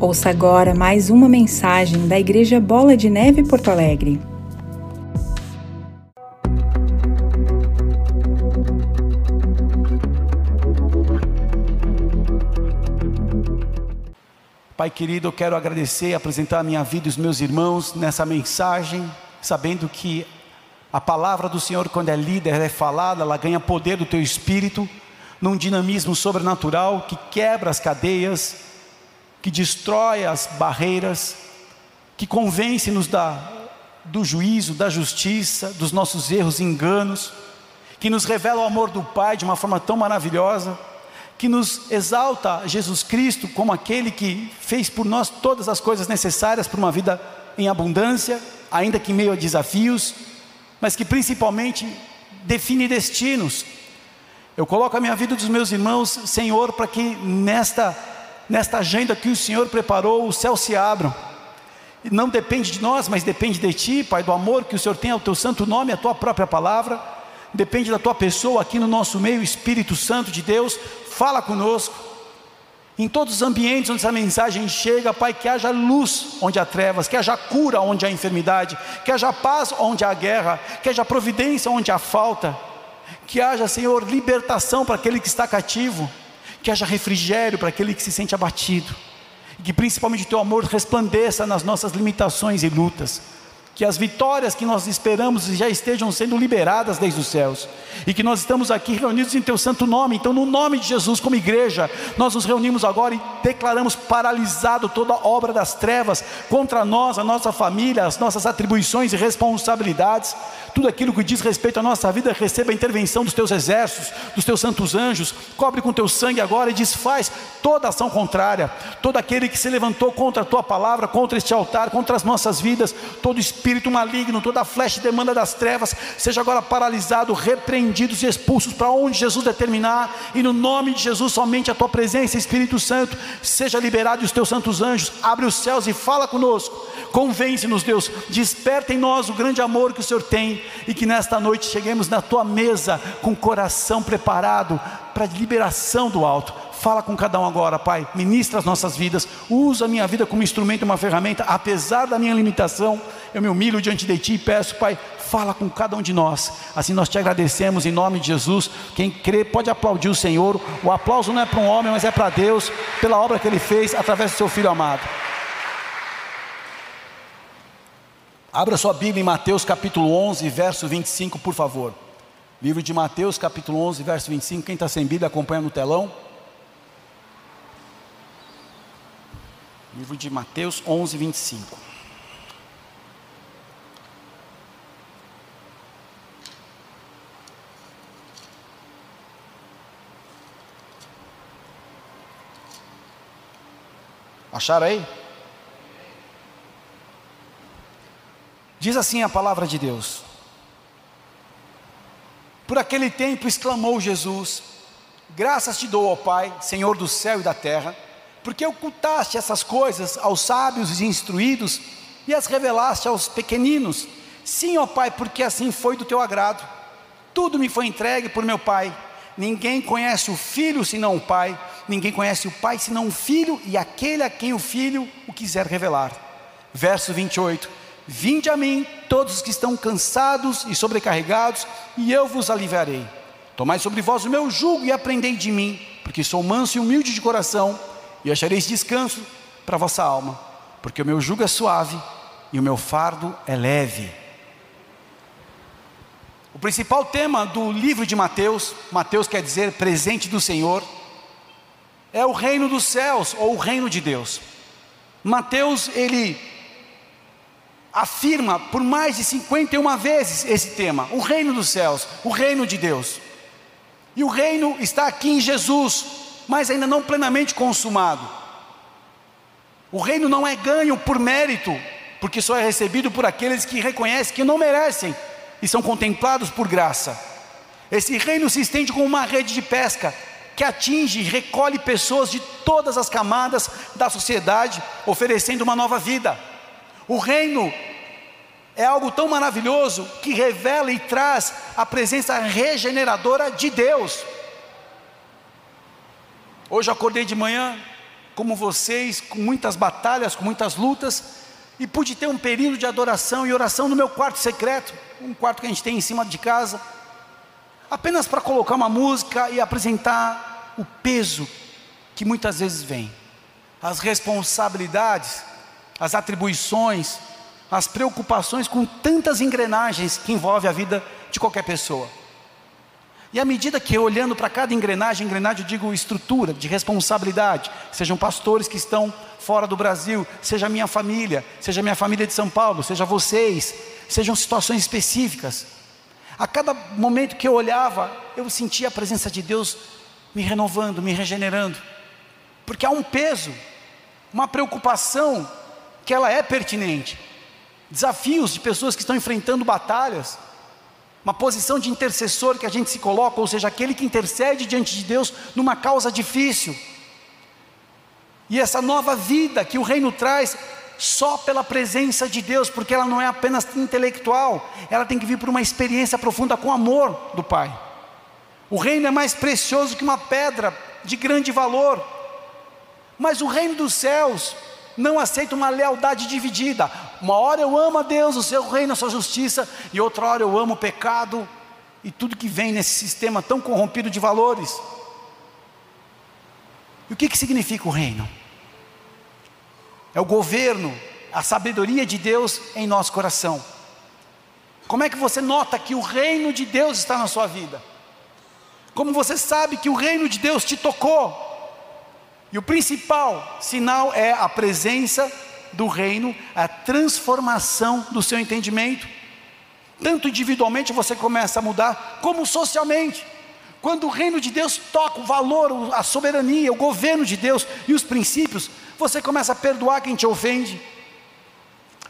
Ouça agora mais uma mensagem da Igreja Bola de Neve Porto Alegre. Pai querido, eu quero agradecer e apresentar a minha vida e os meus irmãos nessa mensagem, sabendo que a palavra do Senhor, quando é líder, é falada, ela ganha poder do teu espírito, num dinamismo sobrenatural que quebra as cadeias, que destrói as barreiras, que convence-nos do juízo, da justiça, dos nossos erros e enganos, que nos revela o amor do Pai de uma forma tão maravilhosa, que nos exalta Jesus Cristo como aquele que fez por nós todas as coisas necessárias para uma vida em abundância, ainda que em meio a desafios, mas que principalmente define destinos. Eu coloco a minha vida dos meus irmãos, Senhor, para que nesta nesta agenda que o Senhor preparou, os céus se abram. Não depende de nós, mas depende de Ti, Pai, do amor que o Senhor tem ao Teu santo nome, a Tua própria palavra. Depende da Tua pessoa aqui no nosso meio, Espírito Santo de Deus, fala conosco. Em todos os ambientes onde essa mensagem chega, Pai, que haja luz onde há trevas, que haja cura onde há enfermidade, que haja paz onde há guerra, que haja providência onde há falta, que haja, Senhor, libertação para aquele que está cativo que haja refrigério para aquele que se sente abatido, e que principalmente o teu amor resplandeça nas nossas limitações e lutas, que as vitórias que nós esperamos já estejam sendo liberadas desde os céus, e que nós estamos aqui reunidos em Teu santo nome, então, no nome de Jesus, como igreja, nós nos reunimos agora e declaramos paralisado toda a obra das trevas contra nós, a nossa família, as nossas atribuições e responsabilidades, tudo aquilo que diz respeito à nossa vida, receba a intervenção dos Teus exércitos, dos Teus santos anjos, cobre com Teu sangue agora e desfaz toda ação contrária, todo aquele que se levantou contra a Tua palavra, contra este altar, contra as nossas vidas, todo espírito maligno, toda flecha e demanda das trevas, seja agora paralisado, repreendidos e expulsos para onde Jesus determinar, e no nome de Jesus, somente a tua presença, Espírito Santo, seja liberado e os teus santos anjos, abre os céus e fala conosco, convence-nos, Deus, desperta em nós o grande amor que o Senhor tem, e que nesta noite cheguemos na tua mesa com o coração preparado para a liberação do alto Fala com cada um agora, Pai. Ministra as nossas vidas. Usa a minha vida como instrumento, uma ferramenta. Apesar da minha limitação, eu me humilho diante de Ti e peço, Pai, fala com cada um de nós. Assim nós te agradecemos em nome de Jesus. Quem crê pode aplaudir o Senhor. O aplauso não é para um homem, mas é para Deus, pela obra que Ele fez através do Seu Filho amado. Abra sua Bíblia em Mateus capítulo 11, verso 25, por favor. Livro de Mateus, capítulo 11, verso 25. Quem está sem Bíblia, acompanha no telão. Livro de Mateus 11, 25. Acharam aí? Diz assim a palavra de Deus. Por aquele tempo exclamou Jesus: Graças te dou, ó Pai, Senhor do céu e da terra porque ocultaste essas coisas aos sábios e instruídos e as revelaste aos pequeninos. Sim, ó Pai, porque assim foi do teu agrado. Tudo me foi entregue por meu Pai. Ninguém conhece o Filho senão o Pai, ninguém conhece o Pai senão o Filho e aquele a quem o Filho o quiser revelar. Verso 28: Vinde a mim, todos os que estão cansados e sobrecarregados, e eu vos aliviarei. Tomai sobre vós o meu jugo e aprendei de mim, porque sou manso e humilde de coração e achareis descanso para vossa alma, porque o meu jugo é suave e o meu fardo é leve. O principal tema do livro de Mateus, Mateus quer dizer presente do Senhor, é o reino dos céus ou o reino de Deus. Mateus, ele afirma por mais de 51 vezes esse tema, o reino dos céus, o reino de Deus. E o reino está aqui em Jesus, mas ainda não plenamente consumado. O reino não é ganho por mérito, porque só é recebido por aqueles que reconhecem que não merecem e são contemplados por graça. Esse reino se estende como uma rede de pesca que atinge e recolhe pessoas de todas as camadas da sociedade, oferecendo uma nova vida. O reino é algo tão maravilhoso que revela e traz a presença regeneradora de Deus. Hoje eu acordei de manhã, como vocês, com muitas batalhas, com muitas lutas, e pude ter um período de adoração e oração no meu quarto secreto, um quarto que a gente tem em cima de casa, apenas para colocar uma música e apresentar o peso que muitas vezes vem, as responsabilidades, as atribuições, as preocupações com tantas engrenagens que envolve a vida de qualquer pessoa. E à medida que eu olhando para cada engrenagem, engrenagem eu digo estrutura, de responsabilidade, sejam pastores que estão fora do Brasil, seja minha família, seja minha família de São Paulo, seja vocês, sejam situações específicas. A cada momento que eu olhava, eu sentia a presença de Deus me renovando, me regenerando. Porque há um peso, uma preocupação que ela é pertinente. Desafios de pessoas que estão enfrentando batalhas, uma posição de intercessor que a gente se coloca, ou seja, aquele que intercede diante de Deus numa causa difícil. E essa nova vida que o reino traz só pela presença de Deus, porque ela não é apenas intelectual, ela tem que vir por uma experiência profunda com o amor do Pai. O reino é mais precioso que uma pedra de grande valor, mas o reino dos céus não aceita uma lealdade dividida. Uma hora eu amo a Deus, o seu reino, a sua justiça, e outra hora eu amo o pecado e tudo que vem nesse sistema tão corrompido de valores. E o que, que significa o reino? É o governo, a sabedoria de Deus em nosso coração. Como é que você nota que o reino de Deus está na sua vida? Como você sabe que o reino de Deus te tocou? E o principal sinal é a presença do reino, a transformação do seu entendimento. Tanto individualmente você começa a mudar, como socialmente. Quando o reino de Deus toca o valor, a soberania, o governo de Deus e os princípios, você começa a perdoar quem te ofende.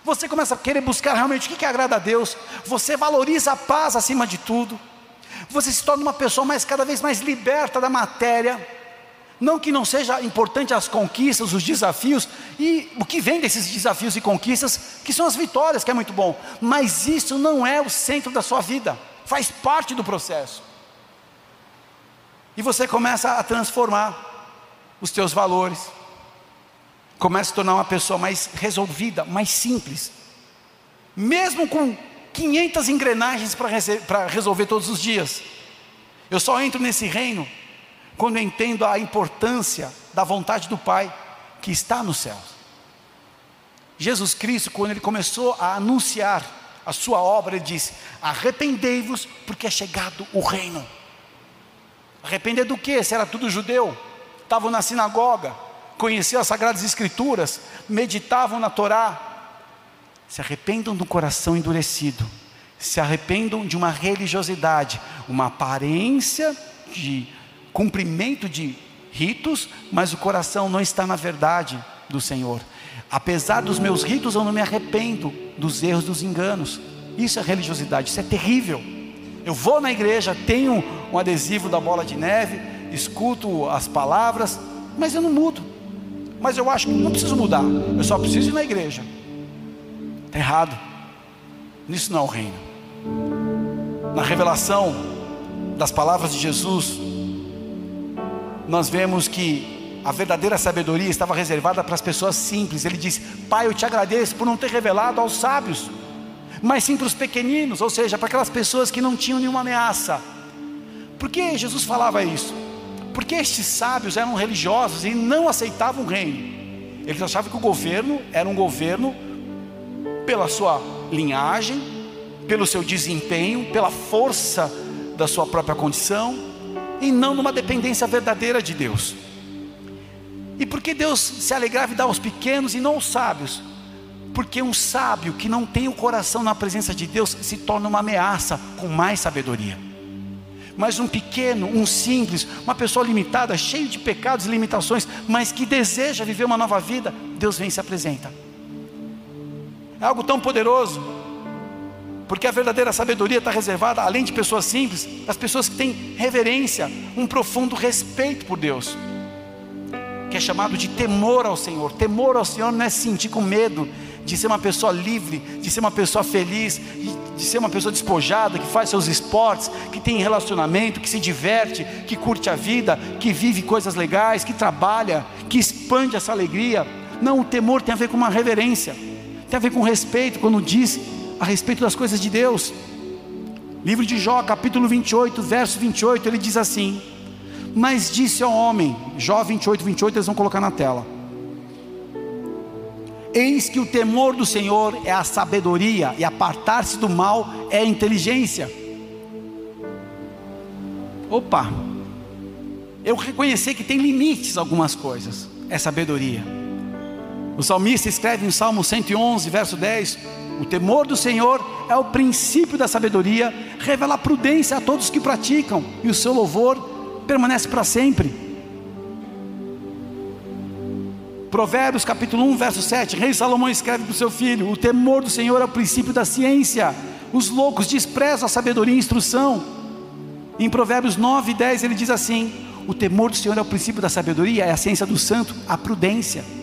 Você começa a querer buscar realmente o que, que agrada a Deus. Você valoriza a paz acima de tudo. Você se torna uma pessoa mais cada vez mais liberta da matéria não que não seja importante as conquistas, os desafios e o que vem desses desafios e conquistas, que são as vitórias, que é muito bom, mas isso não é o centro da sua vida, faz parte do processo. E você começa a transformar os teus valores, começa a tornar uma pessoa mais resolvida, mais simples, mesmo com 500 engrenagens para resolver todos os dias. Eu só entro nesse reino quando eu entendo a importância da vontade do Pai que está nos céus. Jesus Cristo, quando ele começou a anunciar a sua obra, ele disse: Arrependei-vos, porque é chegado o reino. Arrepender do que? Se era tudo judeu, estavam na sinagoga, conheciam as Sagradas Escrituras, meditavam na Torá. Se arrependam do coração endurecido, se arrependam de uma religiosidade, uma aparência de cumprimento de ritos, mas o coração não está na verdade do Senhor. Apesar dos meus ritos, eu não me arrependo dos erros, dos enganos. Isso é religiosidade, isso é terrível. Eu vou na igreja, tenho um adesivo da bola de neve, escuto as palavras, mas eu não mudo. Mas eu acho que não preciso mudar, eu só preciso ir na igreja. Está errado. Nisso não é o reino. Na revelação das palavras de Jesus, nós vemos que a verdadeira sabedoria estava reservada para as pessoas simples. Ele diz: Pai, eu te agradeço por não ter revelado aos sábios, mas sim para os pequeninos, ou seja, para aquelas pessoas que não tinham nenhuma ameaça. Por que Jesus falava isso? Porque estes sábios eram religiosos e não aceitavam o reino. Eles achavam que o governo era um governo pela sua linhagem, pelo seu desempenho, pela força da sua própria condição e não numa dependência verdadeira de Deus. E por que Deus se alegrava e dá aos pequenos e não aos sábios? Porque um sábio que não tem o coração na presença de Deus se torna uma ameaça com mais sabedoria. Mas um pequeno, um simples, uma pessoa limitada, cheio de pecados e limitações, mas que deseja viver uma nova vida, Deus vem e se apresenta. É algo tão poderoso porque a verdadeira sabedoria está reservada, além de pessoas simples, às pessoas que têm reverência, um profundo respeito por Deus, que é chamado de temor ao Senhor. Temor ao Senhor não é se sentir com medo de ser uma pessoa livre, de ser uma pessoa feliz, de ser uma pessoa despojada, que faz seus esportes, que tem relacionamento, que se diverte, que curte a vida, que vive coisas legais, que trabalha, que expande essa alegria. Não, o temor tem a ver com uma reverência, tem a ver com respeito, quando diz a respeito das coisas de Deus. Livro de Jó, capítulo 28, verso 28, ele diz assim: Mas disse ao homem, Jó 28, 28, eles vão colocar na tela. Eis que o temor do Senhor é a sabedoria, e apartar-se do mal é a inteligência. Opa, eu reconhecer que tem limites algumas coisas, é sabedoria. O salmista escreve em Salmo 111, verso 10: O temor do Senhor é o princípio da sabedoria, revela prudência a todos que praticam, e o seu louvor permanece para sempre. Provérbios capítulo 1, verso 7, Rei Salomão escreve para o seu filho: O temor do Senhor é o princípio da ciência, os loucos desprezam a sabedoria e instrução. Em Provérbios 9 e 10 ele diz assim: O temor do Senhor é o princípio da sabedoria, é a ciência do santo, a prudência.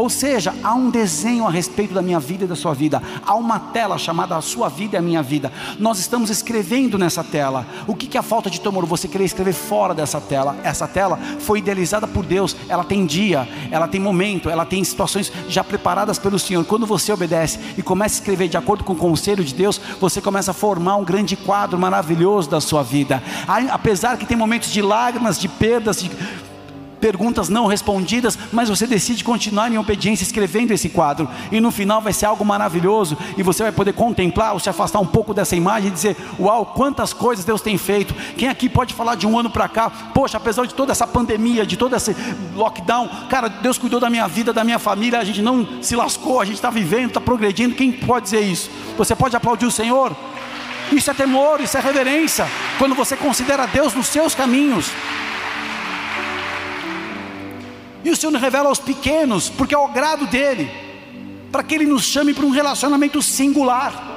Ou seja, há um desenho a respeito da minha vida e da sua vida. Há uma tela chamada a sua vida e a minha vida. Nós estamos escrevendo nessa tela. O que é a falta de temor? Você querer escrever fora dessa tela. Essa tela foi idealizada por Deus. Ela tem dia, ela tem momento, ela tem situações já preparadas pelo Senhor. Quando você obedece e começa a escrever de acordo com o conselho de Deus, você começa a formar um grande quadro maravilhoso da sua vida. Apesar que tem momentos de lágrimas, de perdas, de perguntas não respondidas, mas você decide continuar em obediência escrevendo esse quadro, e no final vai ser algo maravilhoso, e você vai poder contemplar ou se afastar um pouco dessa imagem e dizer: Uau, quantas coisas Deus tem feito. Quem aqui pode falar de um ano para cá? Poxa, apesar de toda essa pandemia, de todo esse lockdown, cara, Deus cuidou da minha vida, da minha família, a gente não se lascou, a gente está vivendo, está progredindo. Quem pode dizer isso? Você pode aplaudir o Senhor? Isso é temor, isso é reverência, quando você considera Deus nos seus caminhos. E o Senhor revela aos pequenos, porque é o grado dele, para que ele nos chame para um relacionamento singular.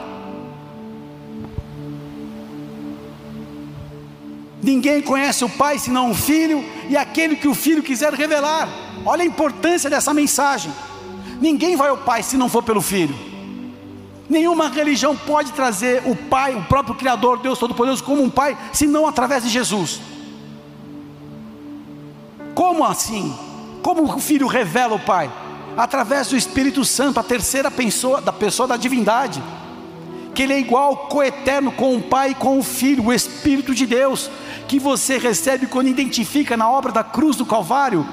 Ninguém conhece o Pai senão o Filho, e aquele que o Filho quiser revelar. Olha a importância dessa mensagem. Ninguém vai ao Pai se não for pelo Filho. Nenhuma religião pode trazer o Pai, o próprio Criador, Deus Todo-Poderoso, como um Pai, senão através de Jesus. Como assim? Como o Filho revela o Pai? Através do Espírito Santo, a terceira pessoa da pessoa da divindade. Que ele é igual, coeterno com o Pai e com o Filho, o Espírito de Deus, que você recebe quando identifica na obra da cruz do Calvário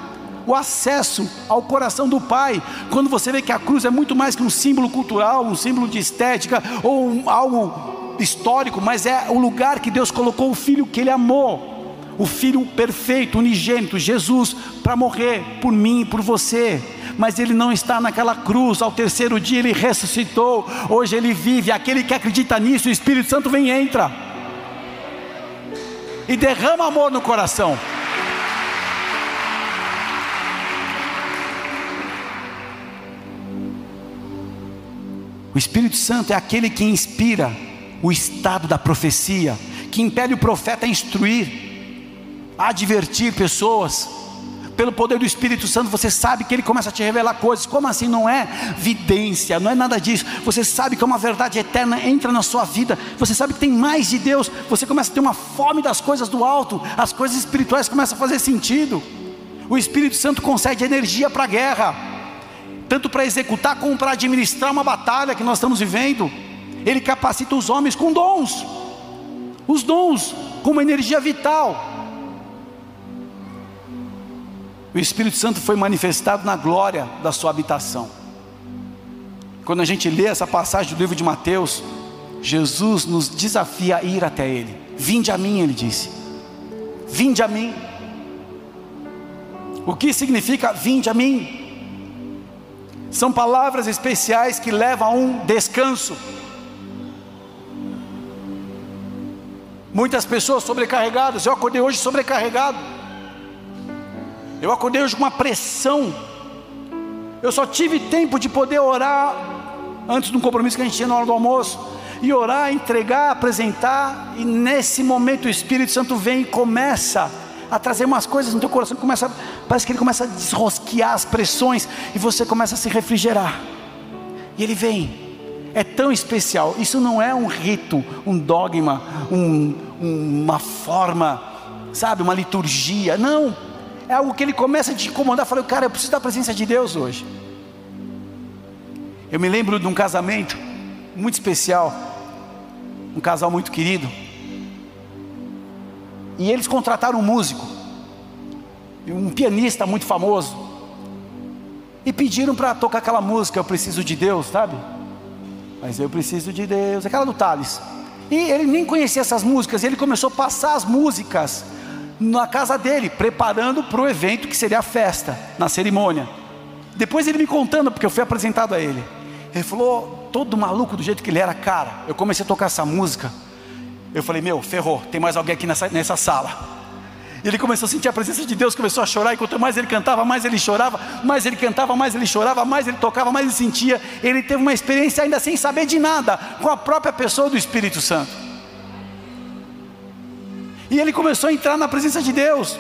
o acesso ao coração do Pai. Quando você vê que a cruz é muito mais que um símbolo cultural, um símbolo de estética ou um, algo histórico, mas é o lugar que Deus colocou o filho que ele amou o Filho perfeito, unigênito, Jesus, para morrer por mim e por você. Mas ele não está naquela cruz, ao terceiro dia ele ressuscitou, hoje ele vive. Aquele que acredita nisso, o Espírito Santo vem e entra e derrama amor no coração. O Espírito Santo é aquele que inspira o estado da profecia, que impele o profeta a instruir, advertir pessoas, pelo poder do Espírito Santo, você sabe que ele começa a te revelar coisas. Como assim? Não é vidência, não é nada disso. Você sabe que uma verdade eterna entra na sua vida. Você sabe que tem mais de Deus. Você começa a ter uma fome das coisas do alto. As coisas espirituais começam a fazer sentido. O Espírito Santo concede energia para a guerra, tanto para executar como para administrar uma batalha que nós estamos vivendo. Ele capacita os homens com dons, os dons, com uma energia vital. O Espírito Santo foi manifestado na glória da sua habitação. Quando a gente lê essa passagem do livro de Mateus, Jesus nos desafia a ir até Ele. Vinde a mim, Ele disse. Vinde a mim. O que significa vinde a mim? São palavras especiais que levam a um descanso. Muitas pessoas sobrecarregadas, eu acordei hoje sobrecarregado. Eu acordei hoje com uma pressão. Eu só tive tempo de poder orar antes de um compromisso que a gente tinha na hora do almoço. E orar, entregar, apresentar. E nesse momento o Espírito Santo vem e começa a trazer umas coisas no teu coração. Começa, parece que ele começa a desrosquear as pressões. E você começa a se refrigerar. E ele vem. É tão especial. Isso não é um rito, um dogma, um, uma forma, sabe, uma liturgia. Não é algo que ele começa a te incomodar. Falei, cara, eu preciso da presença de Deus hoje. Eu me lembro de um casamento muito especial, um casal muito querido, e eles contrataram um músico, um pianista muito famoso, e pediram para tocar aquela música, Eu Preciso de Deus, sabe? Mas eu preciso de Deus, aquela do Thales. E ele nem conhecia essas músicas, ele começou a passar as músicas na casa dele, preparando para o evento que seria a festa, na cerimônia. Depois ele me contando, porque eu fui apresentado a ele. Ele falou, todo maluco do jeito que ele era, cara. Eu comecei a tocar essa música. Eu falei, meu, ferrou, tem mais alguém aqui nessa, nessa sala. Ele começou a sentir a presença de Deus, começou a chorar, e quanto mais ele cantava, mais ele chorava, mais ele cantava, mais ele chorava, mais ele tocava, mais ele sentia. Ele teve uma experiência ainda sem saber de nada, com a própria pessoa do Espírito Santo. E ele começou a entrar na presença de Deus,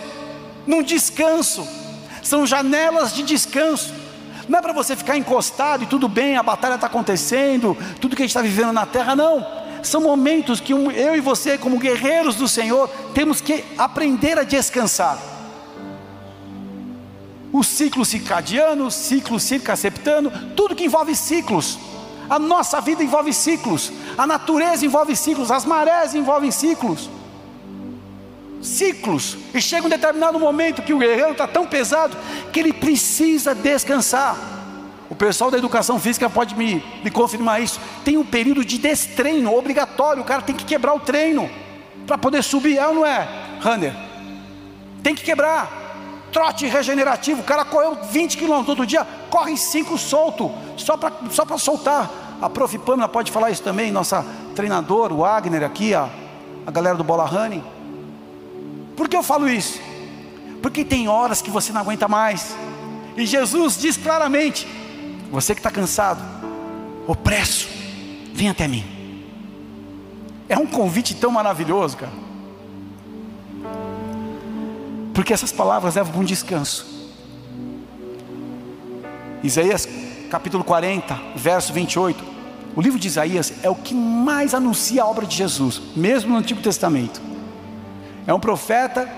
num descanso. São janelas de descanso. Não é para você ficar encostado e tudo bem, a batalha está acontecendo, tudo que a gente está vivendo na terra, não são momentos que eu e você, como guerreiros do Senhor, temos que aprender a descansar. O ciclo circadiano, o ciclo circaceptano, tudo que envolve ciclos. A nossa vida envolve ciclos, a natureza envolve ciclos, as marés envolvem ciclos. Ciclos, e chega um determinado momento que o guerreiro está tão pesado que ele precisa descansar. O pessoal da educação física pode me, me confirmar isso. Tem um período de destreino obrigatório. O cara tem que quebrar o treino para poder subir, é ou não é, Runner? Tem que quebrar. Trote regenerativo. O cara correu 20 quilômetros outro dia, corre 5 solto, só para só soltar. A prof. Pamela pode falar isso também, nossa treinadora, o Wagner aqui, a, a galera do Bola Running. Por que eu falo isso? Porque tem horas que você não aguenta mais. E Jesus diz claramente: você que está cansado, opresso, vem até mim. É um convite tão maravilhoso, cara. Porque essas palavras levam para um descanso. Isaías capítulo 40, verso 28. O livro de Isaías é o que mais anuncia a obra de Jesus, mesmo no Antigo Testamento. É um profeta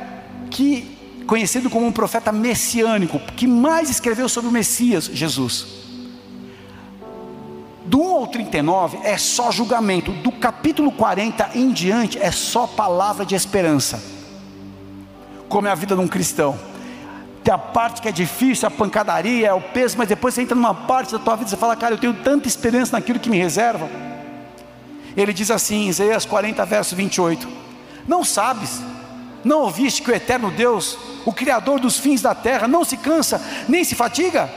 que, conhecido como um profeta messiânico, que mais escreveu sobre o Messias, Jesus. Do 1 ao 39 é só julgamento, do capítulo 40 em diante é só palavra de esperança. Como é a vida de um cristão. Tem a parte que é difícil, a pancadaria, é o peso, mas depois você entra numa parte da tua vida e você fala, cara, eu tenho tanta esperança naquilo que me reserva. Ele diz assim, Isaías 40, verso 28: Não sabes, não ouviste que o eterno Deus, o Criador dos fins da terra, não se cansa, nem se fatiga?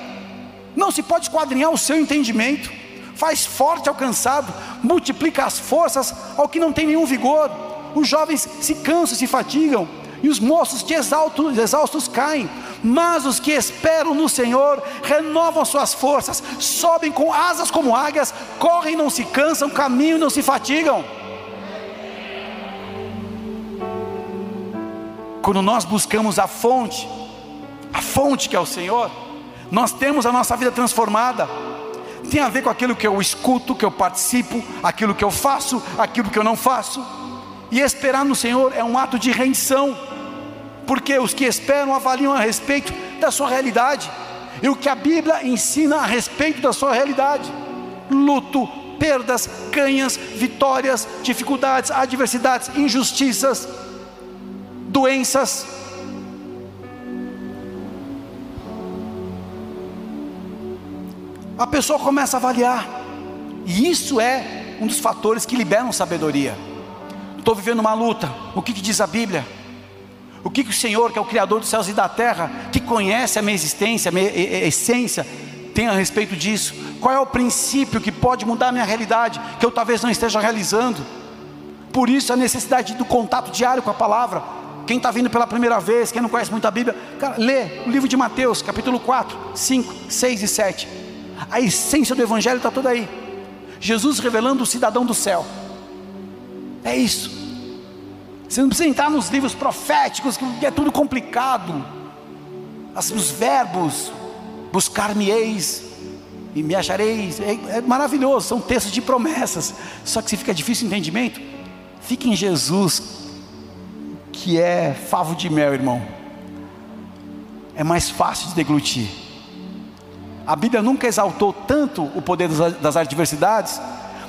Não se pode esquadrinhar o seu entendimento faz forte ao cansado, multiplica as forças ao que não tem nenhum vigor. Os jovens se cansam, se fatigam, e os moços de exaltos, exaustos caem. Mas os que esperam no Senhor renovam suas forças, sobem com asas como águias, correm não se cansam, caminham não se fatigam. Quando nós buscamos a fonte, a fonte que é o Senhor, nós temos a nossa vida transformada. Tem a ver com aquilo que eu escuto, que eu participo, aquilo que eu faço, aquilo que eu não faço. E esperar no Senhor é um ato de rendição, porque os que esperam avaliam a respeito da sua realidade, e o que a Bíblia ensina a respeito da sua realidade: luto, perdas, ganhas, vitórias, dificuldades, adversidades, injustiças, doenças, a pessoa começa a avaliar, e isso é um dos fatores que liberam sabedoria. Estou vivendo uma luta, o que, que diz a Bíblia? O que, que o Senhor, que é o Criador dos céus e da terra, que conhece a minha existência, a minha essência, tem a respeito disso? Qual é o princípio que pode mudar a minha realidade, que eu talvez não esteja realizando? Por isso a necessidade do contato diário com a palavra. Quem está vindo pela primeira vez, quem não conhece muito a Bíblia, cara, lê o livro de Mateus, capítulo 4, 5, 6 e 7 a essência do Evangelho está toda aí. Jesus revelando o cidadão do céu. É isso. Você não precisa entrar nos livros proféticos, que é tudo complicado. Os verbos, buscar-me-eis e me achareis, é, é, maravilhoso, são textos de promessas. Só que se fica difícil o entendimento, fique em Jesus, que é favo de mel, irmão. é mais fácil de deglutir. A Bíblia nunca exaltou tanto o poder das adversidades,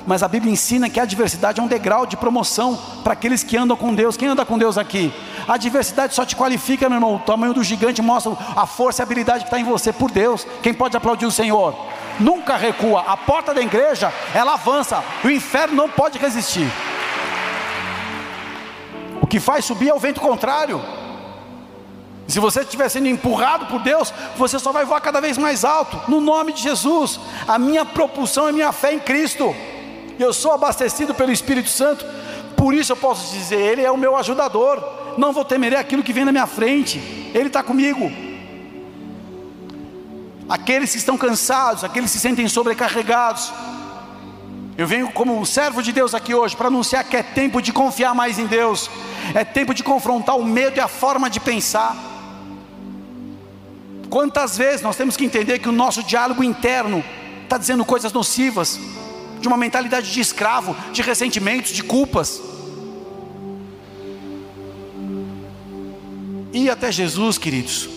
mas a Bíblia ensina que a adversidade é um degrau de promoção para aqueles que andam com Deus. Quem anda com Deus aqui? A adversidade só te qualifica, meu irmão. O tamanho do gigante mostra a força e a habilidade que está em você por Deus. Quem pode aplaudir o Senhor? Nunca recua. A porta da igreja, ela avança. O inferno não pode resistir. O que faz subir é o vento contrário. Se você estiver sendo empurrado por Deus, você só vai voar cada vez mais alto, no nome de Jesus. A minha propulsão é minha fé em Cristo. Eu sou abastecido pelo Espírito Santo, por isso eu posso dizer: Ele é o meu ajudador. Não vou temer aquilo que vem na minha frente, Ele está comigo. Aqueles que estão cansados, aqueles que se sentem sobrecarregados, eu venho como um servo de Deus aqui hoje para anunciar que é tempo de confiar mais em Deus, é tempo de confrontar o medo e a forma de pensar. Quantas vezes nós temos que entender que o nosso diálogo interno está dizendo coisas nocivas, de uma mentalidade de escravo, de ressentimentos, de culpas. Ir até Jesus, queridos,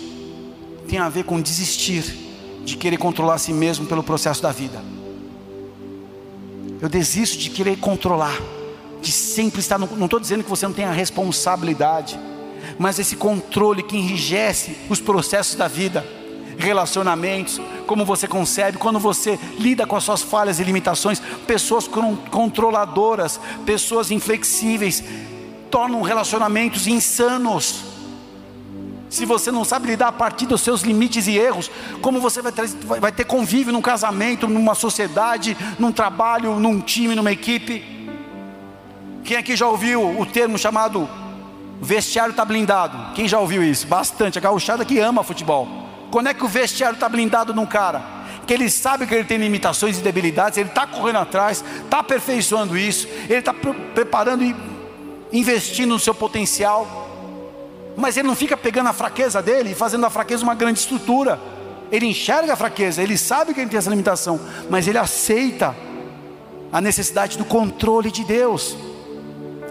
tem a ver com desistir de querer controlar a si mesmo pelo processo da vida. Eu desisto de querer controlar, de sempre estar. não estou dizendo que você não tem a responsabilidade, mas esse controle que enrijece os processos da vida, relacionamentos, como você concebe, quando você lida com as suas falhas e limitações, pessoas controladoras, pessoas inflexíveis, tornam relacionamentos insanos. Se você não sabe lidar a partir dos seus limites e erros, como você vai ter, vai ter convívio num casamento, numa sociedade, num trabalho, num time, numa equipe? Quem aqui já ouviu o termo chamado vestiário está blindado? Quem já ouviu isso? Bastante. A gauchada que ama futebol. Quando é que o vestiário está blindado num cara? Que ele sabe que ele tem limitações e debilidades, ele está correndo atrás, está aperfeiçoando isso, ele está preparando e investindo no seu potencial mas ele não fica pegando a fraqueza dele e fazendo da fraqueza uma grande estrutura. Ele enxerga a fraqueza, ele sabe que ele tem essa limitação, mas ele aceita a necessidade do controle de Deus.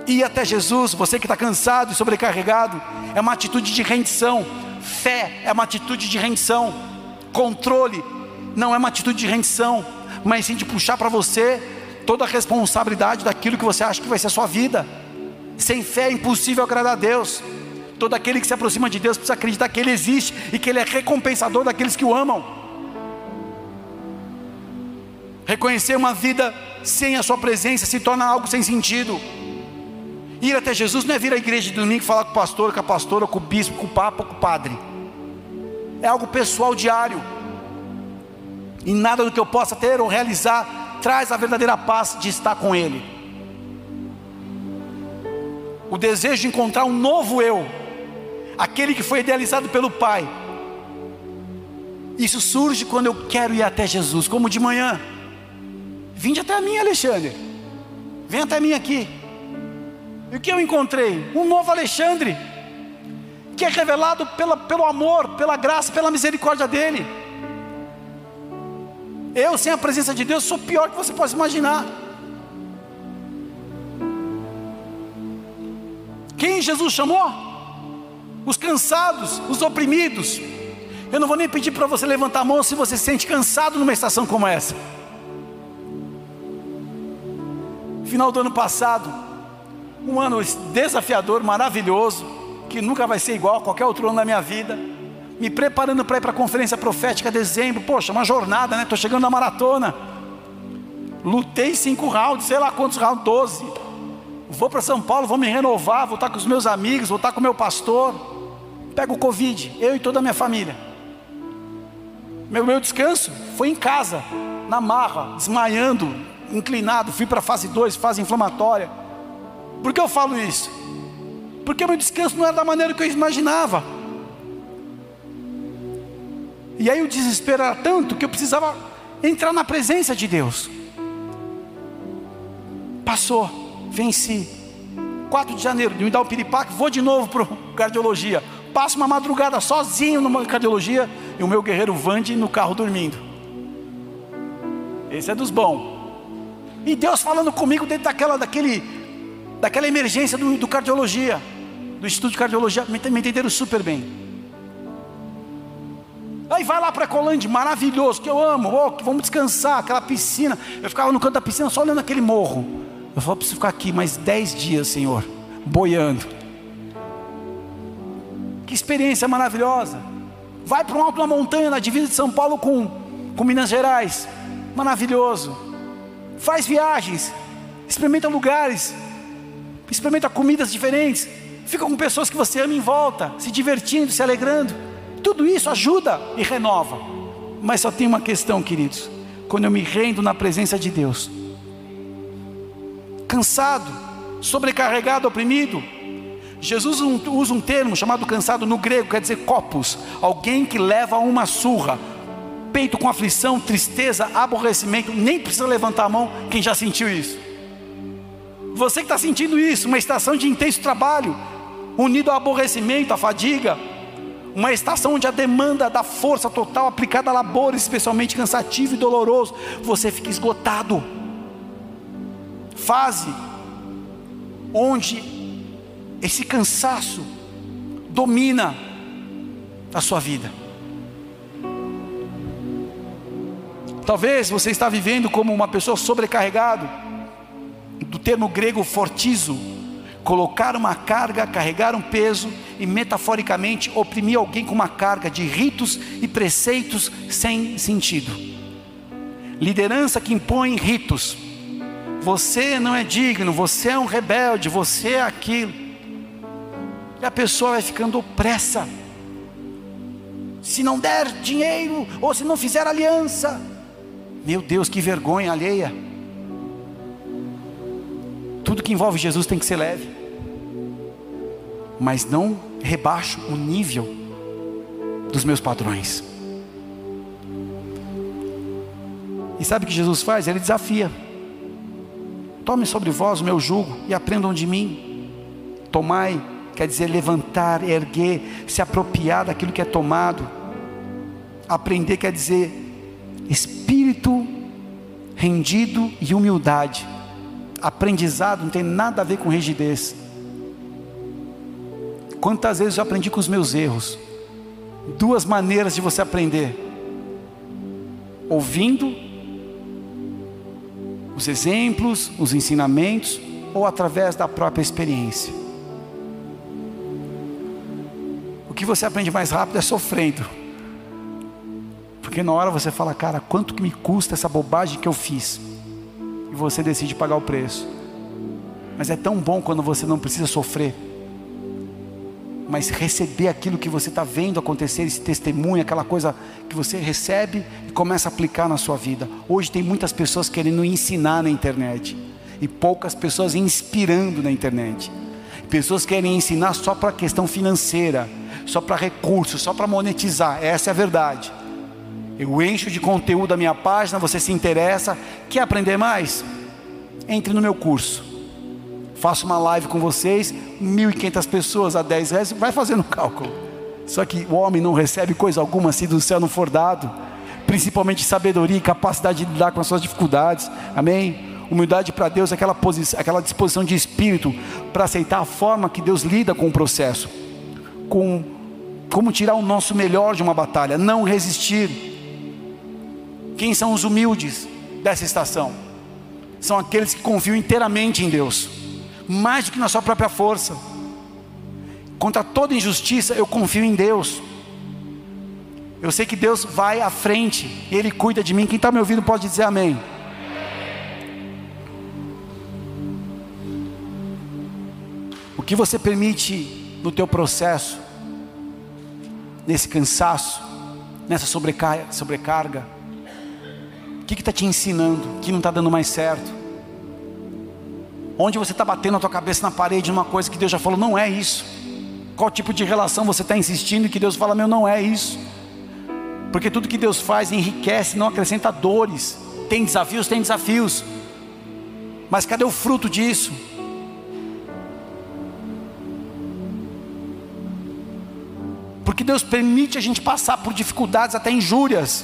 Ir até Jesus, você que está cansado e sobrecarregado, é uma atitude de rendição. Fé é uma atitude de rendição. Controle não é uma atitude de rendição, mas sim de puxar para você toda a responsabilidade daquilo que você acha que vai ser a sua vida. Sem fé é impossível agradar a Deus. Todo aquele que se aproxima de Deus precisa acreditar que Ele existe e que Ele é recompensador daqueles que o amam. Reconhecer uma vida sem a Sua presença se torna algo sem sentido. Ir até Jesus não é vir à igreja de domingo falar com o pastor, com a pastora, com o bispo, com o papa, com o padre. É algo pessoal diário. E nada do que eu possa ter ou realizar traz a verdadeira paz de estar com Ele. O desejo de encontrar um novo eu, aquele que foi idealizado pelo Pai. Isso surge quando eu quero ir até Jesus, como de manhã. Vinde até mim, Alexandre. Vem até mim aqui. E o que eu encontrei? Um novo Alexandre, que é revelado pela, pelo amor, pela graça, pela misericórdia dele. Eu, sem a presença de Deus, sou pior que você possa imaginar. Quem Jesus chamou? Os cansados, os oprimidos. Eu não vou nem pedir para você levantar a mão se você se sente cansado numa estação como essa. Final do ano passado, um ano desafiador, maravilhoso, que nunca vai ser igual a qualquer outro ano da minha vida. Me preparando para ir para a conferência profética dezembro, poxa, uma jornada, né? Estou chegando na maratona. Lutei cinco rounds, sei lá quantos rounds, doze. Vou para São Paulo, vou me renovar, vou estar com os meus amigos, vou estar com o meu pastor pego o Covid, eu e toda a minha família. Meu, meu descanso foi em casa, na marra, desmaiando, inclinado, fui para fase 2, fase inflamatória. Por que eu falo isso? Porque meu descanso não era da maneira que eu imaginava. E aí o desespero era tanto que eu precisava entrar na presença de Deus. Passou, venci. 4 de janeiro, me dar o piripaque, vou de novo para cardiologia passo uma madrugada sozinho numa cardiologia e o meu guerreiro Vande no carro dormindo. Esse é dos bons. E Deus falando comigo dentro daquela, daquele, daquela emergência do, do cardiologia, do estudo de cardiologia, me, me entenderam super bem. Aí vai lá para Colândia, maravilhoso, que eu amo, oh, vamos descansar, aquela piscina. Eu ficava no canto da piscina só olhando aquele morro. Eu falei, preciso ficar aqui mais dez dias, Senhor, boiando. Que experiência maravilhosa. Vai para um alto na montanha, na divisa de São Paulo com, com Minas Gerais. Maravilhoso. Faz viagens, experimenta lugares, experimenta comidas diferentes, fica com pessoas que você ama em volta, se divertindo, se alegrando. Tudo isso ajuda e renova. Mas só tem uma questão, queridos. Quando eu me rendo na presença de Deus, cansado, sobrecarregado, oprimido, Jesus usa um termo chamado cansado no grego, quer dizer copos, alguém que leva uma surra, peito com aflição, tristeza, aborrecimento, nem precisa levantar a mão quem já sentiu isso. Você que está sentindo isso, uma estação de intenso trabalho, unido ao aborrecimento, à fadiga, uma estação onde a demanda da força total aplicada a labores especialmente cansativo e doloroso, você fica esgotado. Fase onde esse cansaço domina a sua vida. Talvez você está vivendo como uma pessoa sobrecarregado, do termo grego fortizo, colocar uma carga, carregar um peso e metaforicamente oprimir alguém com uma carga de ritos e preceitos sem sentido. Liderança que impõe ritos. Você não é digno, você é um rebelde, você é aquilo. E a pessoa vai ficando opressa. Se não der dinheiro, ou se não fizer aliança, meu Deus, que vergonha alheia. Tudo que envolve Jesus tem que ser leve, mas não rebaixo o nível dos meus padrões. E sabe o que Jesus faz? Ele desafia: Tome sobre vós o meu jugo e aprendam de mim. Tomai, quer dizer levantar, erguer, se apropriar daquilo que é tomado. Aprender quer dizer espírito rendido e humildade. Aprendizado não tem nada a ver com rigidez. Quantas vezes eu aprendi com os meus erros? Duas maneiras de você aprender: ouvindo os exemplos, os ensinamentos, ou através da própria experiência. Você aprende mais rápido é sofrendo. Porque na hora você fala, cara, quanto que me custa essa bobagem que eu fiz? E você decide pagar o preço. Mas é tão bom quando você não precisa sofrer mas receber aquilo que você está vendo acontecer, esse testemunho, aquela coisa que você recebe e começa a aplicar na sua vida. Hoje tem muitas pessoas querendo ensinar na internet e poucas pessoas inspirando na internet. Pessoas querem ensinar só para questão financeira, só para recursos, só para monetizar. Essa é a verdade. Eu encho de conteúdo a minha página, você se interessa, quer aprender mais? Entre no meu curso faço uma live com vocês, 1.500 pessoas a 10 reais, vai fazendo cálculo. Só que o homem não recebe coisa alguma se do céu não for dado, principalmente sabedoria e capacidade de lidar com as suas dificuldades, amém? Humildade para Deus é aquela, aquela disposição de espírito para aceitar a forma que Deus lida com o processo, com como tirar o nosso melhor de uma batalha, não resistir. Quem são os humildes dessa estação? São aqueles que confiam inteiramente em Deus mais do que na sua própria força. Contra toda injustiça, eu confio em Deus. Eu sei que Deus vai à frente, Ele cuida de mim. Quem está me ouvindo pode dizer amém. O que você permite no teu processo, nesse cansaço, nessa sobrecarga, o que está te ensinando que não está dando mais certo? Onde você está batendo a tua cabeça na parede numa coisa que Deus já falou, não é isso. Qual tipo de relação você está insistindo que Deus fala, meu, não é isso. Porque tudo que Deus faz enriquece, não acrescenta dores. Tem desafios, tem desafios. Mas cadê o fruto disso? Porque Deus permite a gente passar por dificuldades, até injúrias.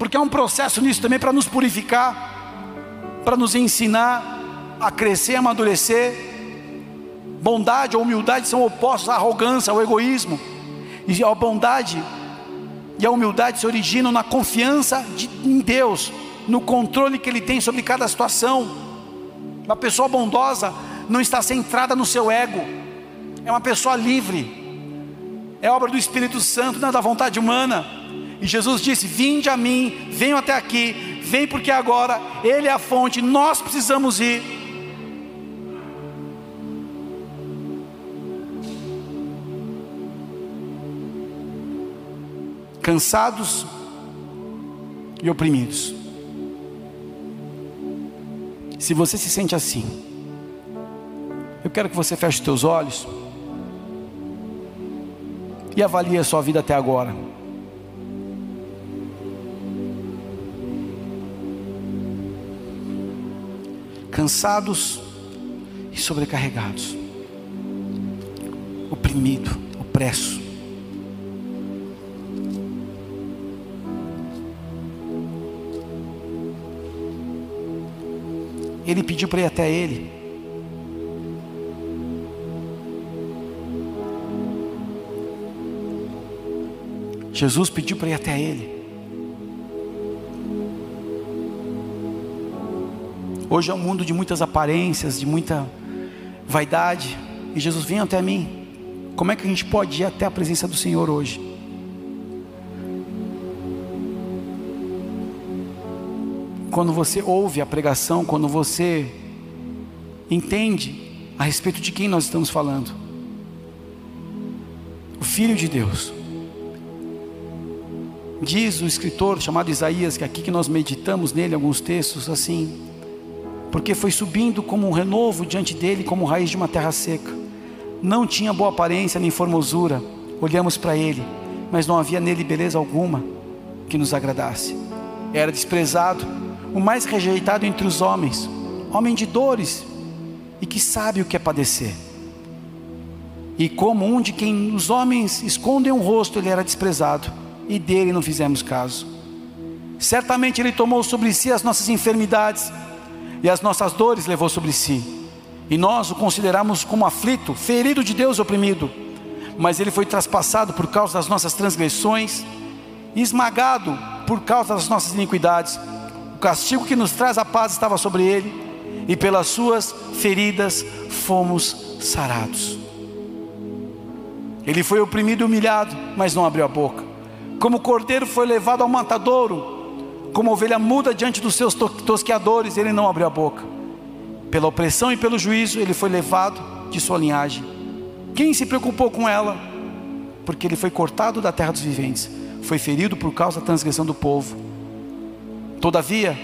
Porque é um processo nisso também para nos purificar, para nos ensinar a crescer, a amadurecer. Bondade ou humildade são opostos à arrogância, ao egoísmo. E a bondade E a humildade se origina na confiança de, em Deus, no controle que Ele tem sobre cada situação. Uma pessoa bondosa não está centrada no seu ego, é uma pessoa livre, é obra do Espírito Santo, não é da vontade humana. E Jesus disse: Vinde a mim, venham até aqui, vem porque agora Ele é a fonte, nós precisamos ir. Cansados e oprimidos. Se você se sente assim, eu quero que você feche os teus olhos e avalie a sua vida até agora. Cansados e sobrecarregados, oprimido, opresso. Ele pediu para ir até ele. Jesus pediu para ir até ele. Hoje é um mundo de muitas aparências, de muita vaidade. E Jesus vem até mim. Como é que a gente pode ir até a presença do Senhor hoje? Quando você ouve a pregação, quando você entende a respeito de quem nós estamos falando, o Filho de Deus, Diz o escritor chamado Isaías, que aqui que nós meditamos nele alguns textos assim, porque foi subindo como um renovo diante dele, como raiz de uma terra seca. Não tinha boa aparência nem formosura. Olhamos para ele, mas não havia nele beleza alguma que nos agradasse. Era desprezado, o mais rejeitado entre os homens, homem de dores e que sabe o que é padecer. E como um de quem os homens escondem o rosto, ele era desprezado e dele não fizemos caso. Certamente ele tomou sobre si as nossas enfermidades e as nossas dores levou sobre si. E nós o consideramos como aflito, ferido de Deus, oprimido. Mas ele foi traspassado por causa das nossas transgressões, esmagado por causa das nossas iniquidades. O castigo que nos traz a paz estava sobre ele, e pelas suas feridas fomos sarados. Ele foi oprimido e humilhado, mas não abriu a boca. Como o cordeiro foi levado ao matadouro, como ovelha muda diante dos seus tosqueadores, ele não abriu a boca. Pela opressão e pelo juízo, ele foi levado de sua linhagem. Quem se preocupou com ela? Porque ele foi cortado da terra dos viventes, foi ferido por causa da transgressão do povo. Todavia,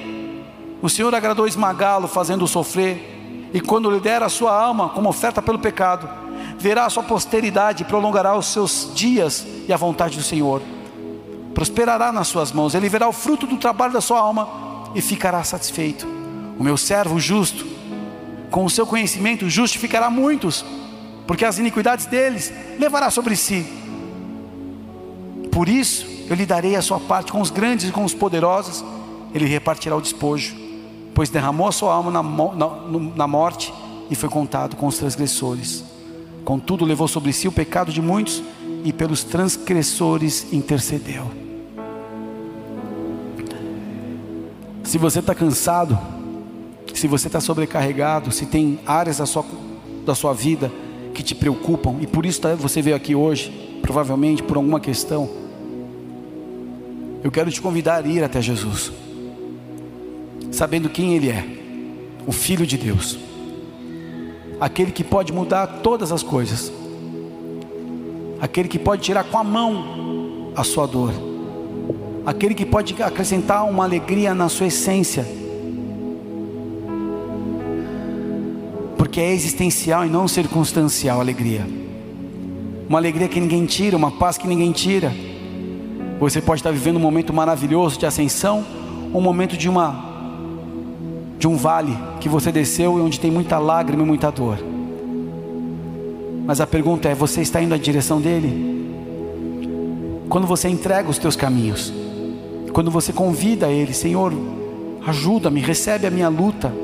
o Senhor agradou esmagá-lo, fazendo-o sofrer, e quando lhe der a sua alma como oferta pelo pecado, verá a sua posteridade prolongará os seus dias e a vontade do Senhor prosperará nas suas mãos, ele verá o fruto do trabalho da sua alma e ficará satisfeito. O meu servo justo, com o seu conhecimento, justificará muitos, porque as iniquidades deles levará sobre si. Por isso, eu lhe darei a sua parte com os grandes e com os poderosos, ele repartirá o despojo, pois derramou a sua alma na, na, na morte e foi contado com os transgressores. Contudo, levou sobre si o pecado de muitos e pelos transgressores intercedeu. Se você está cansado, se você está sobrecarregado, se tem áreas da sua, da sua vida que te preocupam, e por isso tá, você veio aqui hoje, provavelmente por alguma questão, eu quero te convidar a ir até Jesus, sabendo quem Ele é, o Filho de Deus, aquele que pode mudar todas as coisas, aquele que pode tirar com a mão a sua dor aquele que pode acrescentar uma alegria na sua essência, porque é existencial e não circunstancial a alegria, uma alegria que ninguém tira, uma paz que ninguém tira. Você pode estar vivendo um momento maravilhoso de ascensão, um momento de uma de um vale que você desceu e onde tem muita lágrima e muita dor. Mas a pergunta é: você está indo na direção dele? Quando você entrega os teus caminhos, quando você convida Ele, Senhor, ajuda-me, recebe a minha luta,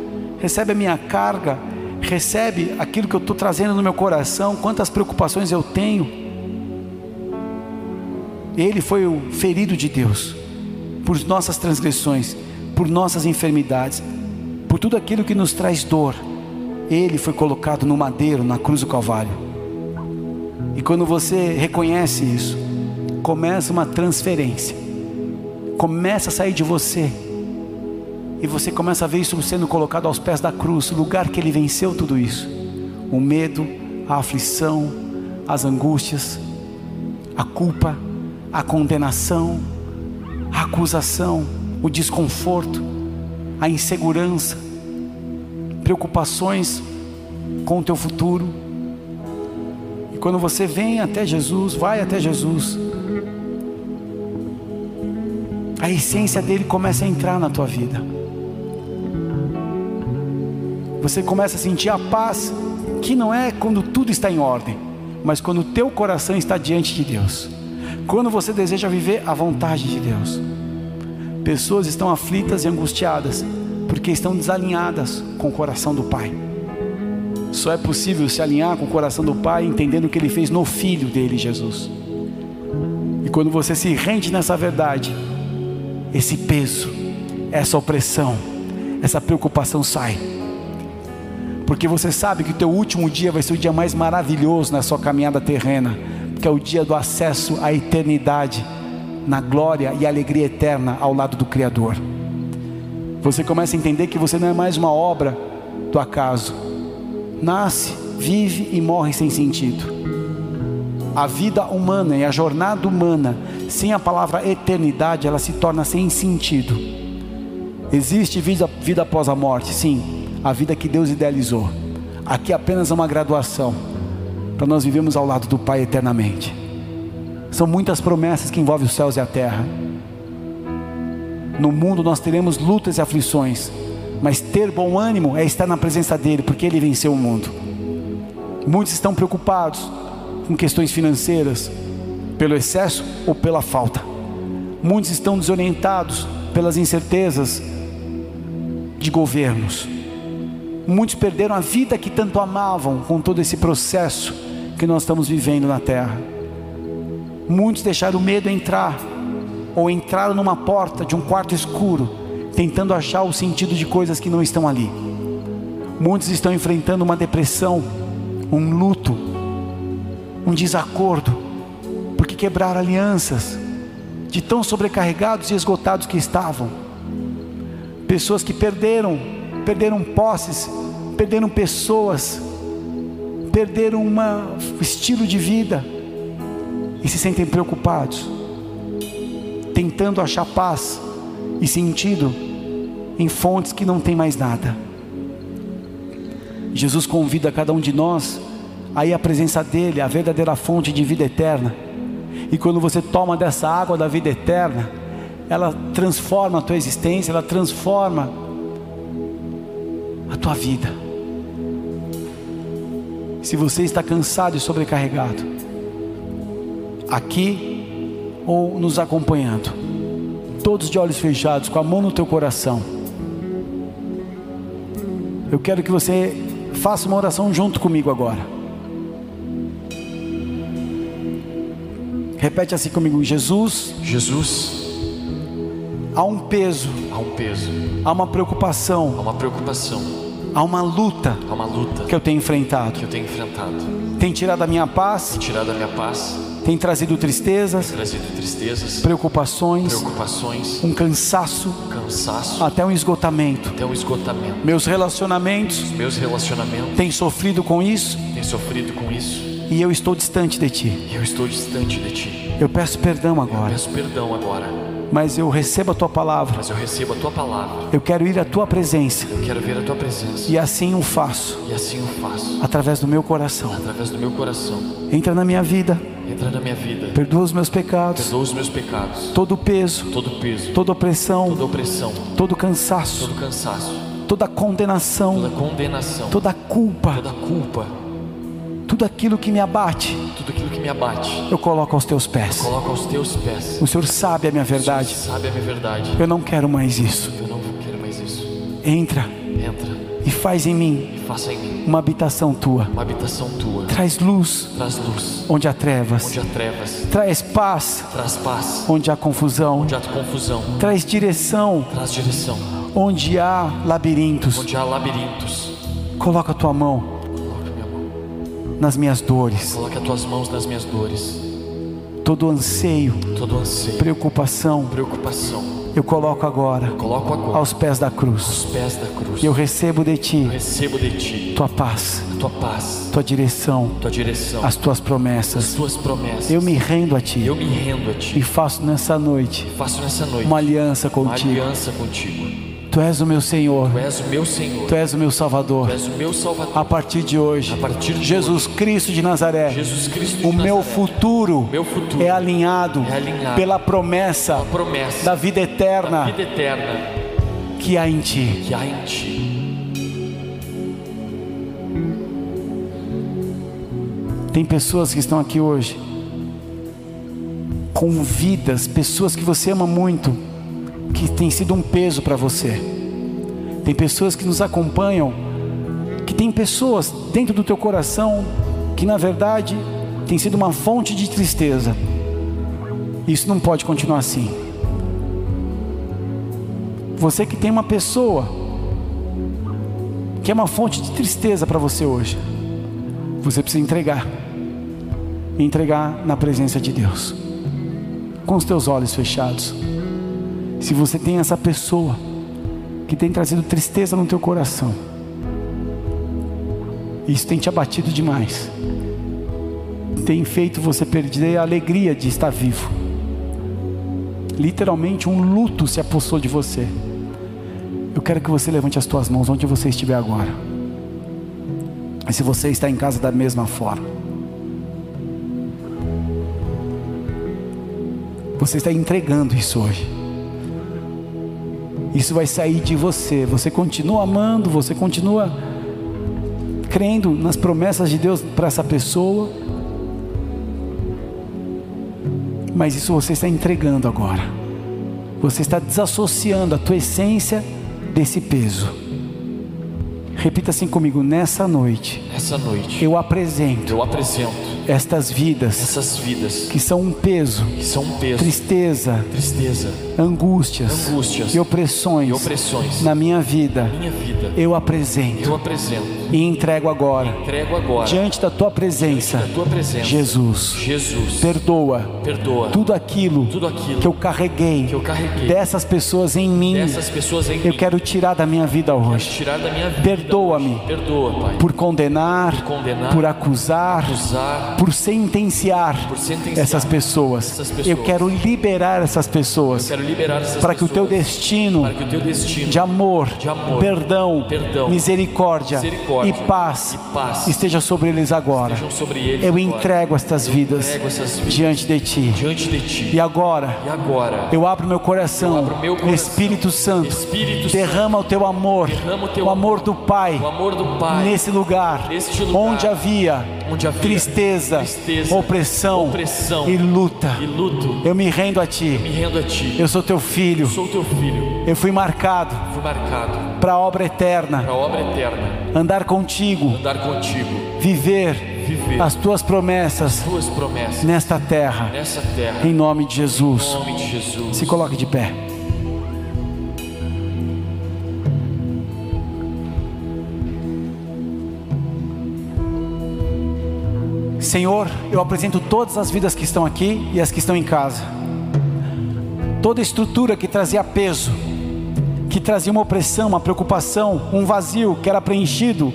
recebe a minha carga, recebe aquilo que eu estou trazendo no meu coração, quantas preocupações eu tenho. Ele foi o ferido de Deus por nossas transgressões, por nossas enfermidades, por tudo aquilo que nos traz dor. Ele foi colocado no madeiro, na cruz do Calvário. E quando você reconhece isso, começa uma transferência, começa a sair de você, e você começa a ver isso sendo colocado aos pés da cruz, lugar que ele venceu tudo isso: o medo, a aflição, as angústias, a culpa, a condenação, a acusação, o desconforto, a insegurança, preocupações com o teu futuro. E quando você vem até Jesus, vai até Jesus, a essência dele começa a entrar na tua vida. Você começa a sentir a paz que não é quando tudo está em ordem, mas quando o teu coração está diante de Deus. Quando você deseja viver a vontade de Deus. Pessoas estão aflitas e angustiadas porque estão desalinhadas com o coração do Pai. Só é possível se alinhar com o coração do Pai entendendo o que Ele fez no Filho dele, Jesus. E quando você se rende nessa verdade, esse peso, essa opressão, essa preocupação sai. Porque você sabe que o teu último dia vai ser o dia mais maravilhoso na sua caminhada terrena, que é o dia do acesso à eternidade, na glória e alegria eterna ao lado do Criador. Você começa a entender que você não é mais uma obra do acaso. Nasce, vive e morre sem sentido. A vida humana e a jornada humana, sem a palavra eternidade, ela se torna sem sentido. Existe vida, vida após a morte, sim, a vida que Deus idealizou. Aqui apenas uma graduação para nós vivemos ao lado do Pai eternamente. São muitas promessas que envolvem os céus e a terra. No mundo nós teremos lutas e aflições, mas ter bom ânimo é estar na presença dele, porque ele venceu o mundo. Muitos estão preocupados com questões financeiras, pelo excesso ou pela falta. Muitos estão desorientados pelas incertezas de governos. Muitos perderam a vida que tanto amavam com todo esse processo que nós estamos vivendo na terra. Muitos deixaram o medo entrar, ou entraram numa porta de um quarto escuro, tentando achar o sentido de coisas que não estão ali. Muitos estão enfrentando uma depressão, um luto, um desacordo, quebraram alianças, de tão sobrecarregados e esgotados que estavam. Pessoas que perderam, perderam posses, perderam pessoas, perderam um estilo de vida e se sentem preocupados, tentando achar paz e sentido em fontes que não tem mais nada. Jesus convida cada um de nós a ir à presença dEle, a verdadeira fonte de vida eterna. E quando você toma dessa água da vida eterna, ela transforma a tua existência, ela transforma a tua vida. Se você está cansado e sobrecarregado, aqui ou nos acompanhando, todos de olhos fechados, com a mão no teu coração, eu quero que você faça uma oração junto comigo agora. Repete assim comigo: Jesus. Jesus. Há um peso. Há um peso. Há uma preocupação. Há uma preocupação Há uma luta, há uma luta que eu tenho enfrentado. Que eu tenho enfrentado. Tem tirado a minha paz. Tem tirado a minha paz. Tem trazido tristezas. Tem trazido tristezas. Preocupações. Preocupações. Um cansaço. Cansaço. Até um esgotamento. Até um esgotamento. Meus relacionamentos. Os meus relacionamentos. Têm sofrido com isso. Têm sofrido com isso. E eu estou distante de ti. Eu estou distante de ti. Eu peço perdão agora. Eu peço perdão agora mas eu recebo a tua palavra. Mas eu recebo a tua palavra. Eu quero ir à tua presença. Eu quero ver a tua presença. E assim o faço. E assim o faço. Através do meu coração. Através do meu coração. Entra na minha vida. Entra na minha vida. Perdoa os meus pecados. Perdoa os meus pecados. Todo peso. Todo peso. Toda opressão. Toda opressão. Todo cansaço. Todo cansaço. Toda condenação. Toda condenação. Toda culpa. Toda culpa tudo aquilo que me abate, tudo aquilo que me abate, eu coloco aos teus pés. Eu coloco aos teus pés. O Senhor sabe a minha verdade. sabe a minha verdade. Eu não quero mais isso. Eu não quero mais isso. Entra. Entra e faz em mim faça em mim uma habitação tua. uma habitação tua. Traz luz Traz luz onde há trevas, onde há trevas, traz paz traz paz onde há confusão, onde há confusão, traz direção traz direção onde há labirintos. onde há labirintos. Coloca a tua mão, nas minhas dores, coloca as tuas mãos nas minhas dores, todo anseio, todo anseio, preocupação, preocupação. eu coloco agora Coloco agora aos pés da cruz. aos pés da cruz. E eu recebo de ti recebo de ti tua paz, a tua paz, tua direção, tua direção, as tuas as promessas. tuas promessas. Eu me rendo a ti Eu me rendo a e ti. faço nessa noite Faço nessa noite uma aliança uma contigo. aliança contigo. Tu és o meu Senhor, Tu és o meu Senhor. tu és o meu Tu Salvador. és o meu Salvador. A partir de hoje, partir de Jesus Cristo de Nazaré, Jesus Cristo o de meu Nazaré. futuro meu futuro é alinhado é alinhado pela promessa promessa da vida da eterna vida eterna que há em ti. que há em ti. Tem pessoas que estão aqui hoje com vidas, pessoas que você ama muito, que tem sido um peso para você. Tem pessoas que nos acompanham, que tem pessoas dentro do teu coração que na verdade tem sido uma fonte de tristeza. Isso não pode continuar assim. Você que tem uma pessoa que é uma fonte de tristeza para você hoje, você precisa entregar. Entregar na presença de Deus. Com os teus olhos fechados. Se você tem essa pessoa que tem trazido tristeza no teu coração, isso tem te abatido demais. Tem feito você perder a alegria de estar vivo. Literalmente um luto se apossou de você. Eu quero que você levante as tuas mãos onde você estiver agora. E se você está em casa da mesma forma. Você está entregando isso hoje. Isso vai sair de você. Você continua amando, você continua crendo nas promessas de Deus para essa pessoa. Mas isso você está entregando agora. Você está desassociando a tua essência desse peso. Repita assim comigo: nessa noite, Essa noite eu apresento eu apresento estas vidas essas vidas que são um peso, que são um peso, tristeza, tristeza, angústias, Angústias e opressões, e opressões na minha vida. minha vida. Eu apresento Eu apresento, e entrego agora entrego agora diante da tua presença, da tua presença. Jesus. Jesus, Perdoa perdoa tudo aquilo tudo aquilo que eu carreguei que eu carreguei dessas pessoas em mim. pessoas em Eu mim. quero tirar da minha vida hoje. Perdoa-me Perdoa, Pai. por condenar, condenar, por acusar, usar, por sentenciar por sentenciar essas pessoas. essas pessoas. Eu quero liberar essas pessoas liberar essas para que o teu pessoas, destino para que o teu destino de amor, de amor, perdão, perdão, misericórdia, misericórdia e, paz e paz esteja sobre eles agora. sobre eles Eu entrego estas vidas entrego essas vidas diante de ti. diante de ti. E agora E agora, eu abro meu coração, Eu abro meu coração. Espírito Santo, Espírito derrama o teu amor, Derrama o teu o amor do Pai o amor do Pai nesse lugar, nesse lugar onde havia, onde havia tristeza, tristeza, opressão, opressão e luta. e luto, Eu me rendo a ti. me rendo a ti. Eu sou teu filho. sou teu filho, Eu fui marcado fui marcado para a obra eterna, para a obra eterna, andar contigo, andar contigo, viver as tuas promessas tuas promessas nesta terra, terra. em nome de Jesus. nome de Jesus. Se coloque de pé. Senhor, eu apresento todas as vidas que estão aqui e as que estão em casa. Toda estrutura que trazia peso, que trazia uma opressão, uma preocupação, um vazio que era preenchido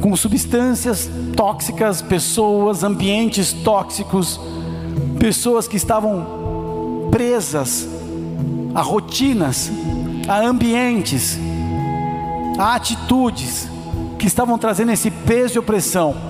com substâncias tóxicas, pessoas, ambientes tóxicos, pessoas que estavam presas a rotinas, a ambientes, a atitudes que estavam trazendo esse peso e opressão.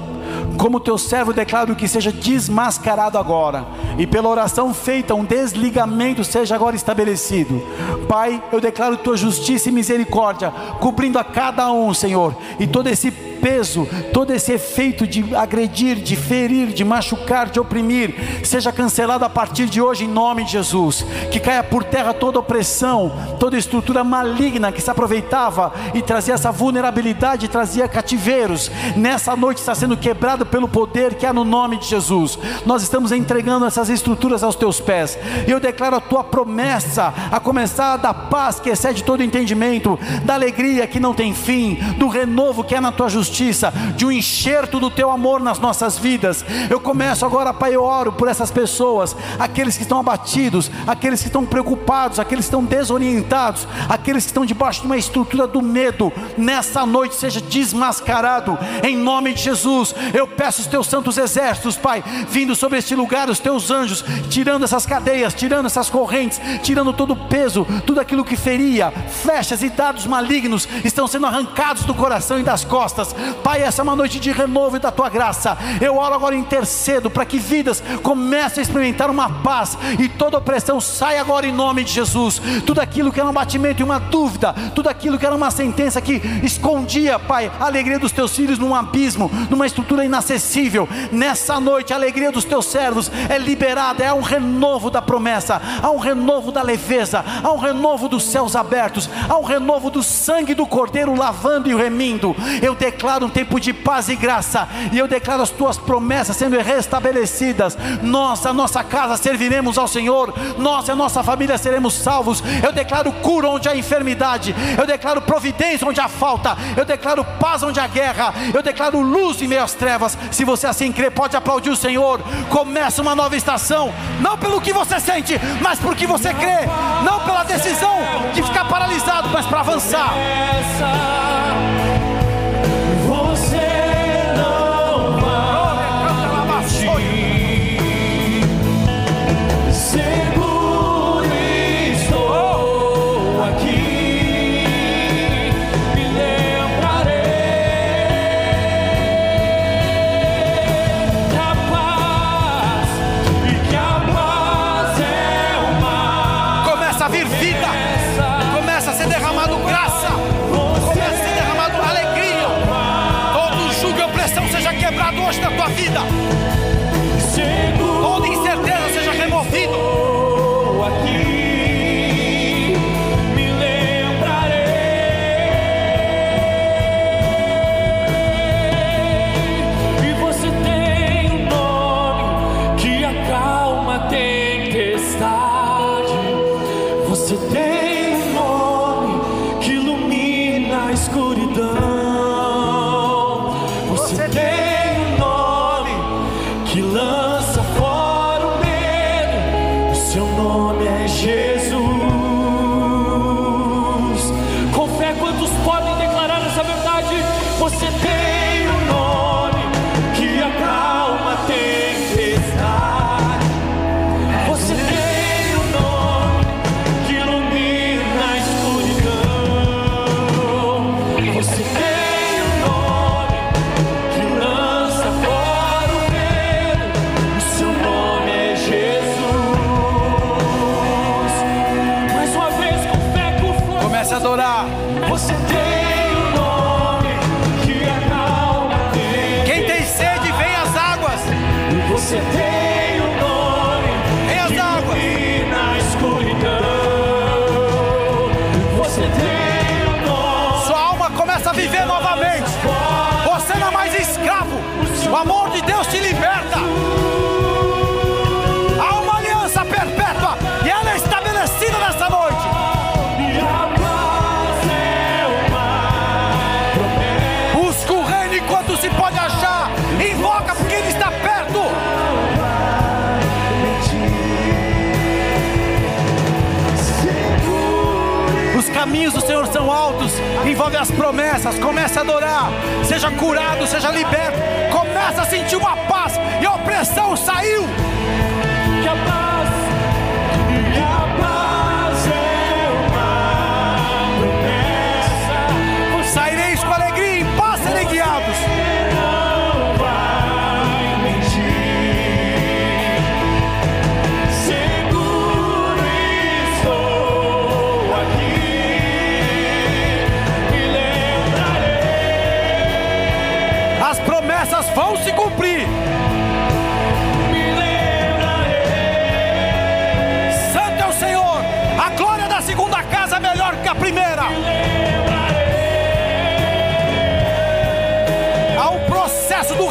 Como teu servo declaro que seja desmascarado agora, e pela oração feita, um desligamento seja agora estabelecido. Pai, eu declaro tua justiça e misericórdia, cobrindo a cada um, Senhor, e todo esse peso, todo esse efeito de agredir, de ferir, de machucar, de oprimir, seja cancelado a partir de hoje em nome de Jesus. Que caia por terra toda opressão, toda estrutura maligna que se aproveitava e trazia essa vulnerabilidade, trazia cativeiros. Nessa noite está sendo quebrado pelo poder que há no nome de Jesus. Nós estamos entregando essas estruturas aos teus pés. Eu declaro a tua promessa a começar da paz que excede todo entendimento, da alegria que não tem fim, do renovo que é na tua justiça, de um enxerto do teu amor nas nossas vidas. Eu começo agora, Pai, eu oro por essas pessoas, aqueles que estão abatidos, aqueles que estão preocupados, aqueles que estão desorientados, aqueles que estão debaixo de uma estrutura do medo. Nessa noite seja desmascarado em nome de Jesus. Eu peço os teus santos exércitos, Pai, vindo sobre este lugar, os teus anjos, tirando essas cadeias, tirando essas correntes, tirando todo o peso, tudo aquilo que feria, flechas e dados malignos estão sendo arrancados do coração e das costas. Pai, essa é uma noite de renovo da tua graça. Eu oro agora e intercedo para que vidas comecem a experimentar uma paz e toda opressão saia agora em nome de Jesus. Tudo aquilo que era um batimento e uma dúvida, tudo aquilo que era uma sentença que escondia, Pai, a alegria dos teus filhos num abismo, numa estrutura inacessível. Nessa noite, a alegria dos teus servos é liberada, é um renovo da promessa, há um renovo da leveza, há um renovo dos céus abertos, há um renovo do sangue do Cordeiro lavando e remindo. Eu declaro um tempo de paz e graça, e eu declaro as tuas promessas sendo restabelecidas. Nós, a nossa casa, serviremos ao Senhor, nós e a nossa família seremos salvos. Eu declaro cura onde há enfermidade, eu declaro providência onde há falta, eu declaro paz onde há guerra, eu declaro luz em meio às trevas. Se você assim crê, pode aplaudir o Senhor. Começa uma nova estação, não pelo que você sente, mas porque você crê, não pela decisão de ficar paralisado, mas para avançar. Caminhos do Senhor são altos, envolve as promessas. Comece a adorar, seja curado, seja liberto. Começa a sentir uma paz e a opressão saiu. Que a paz,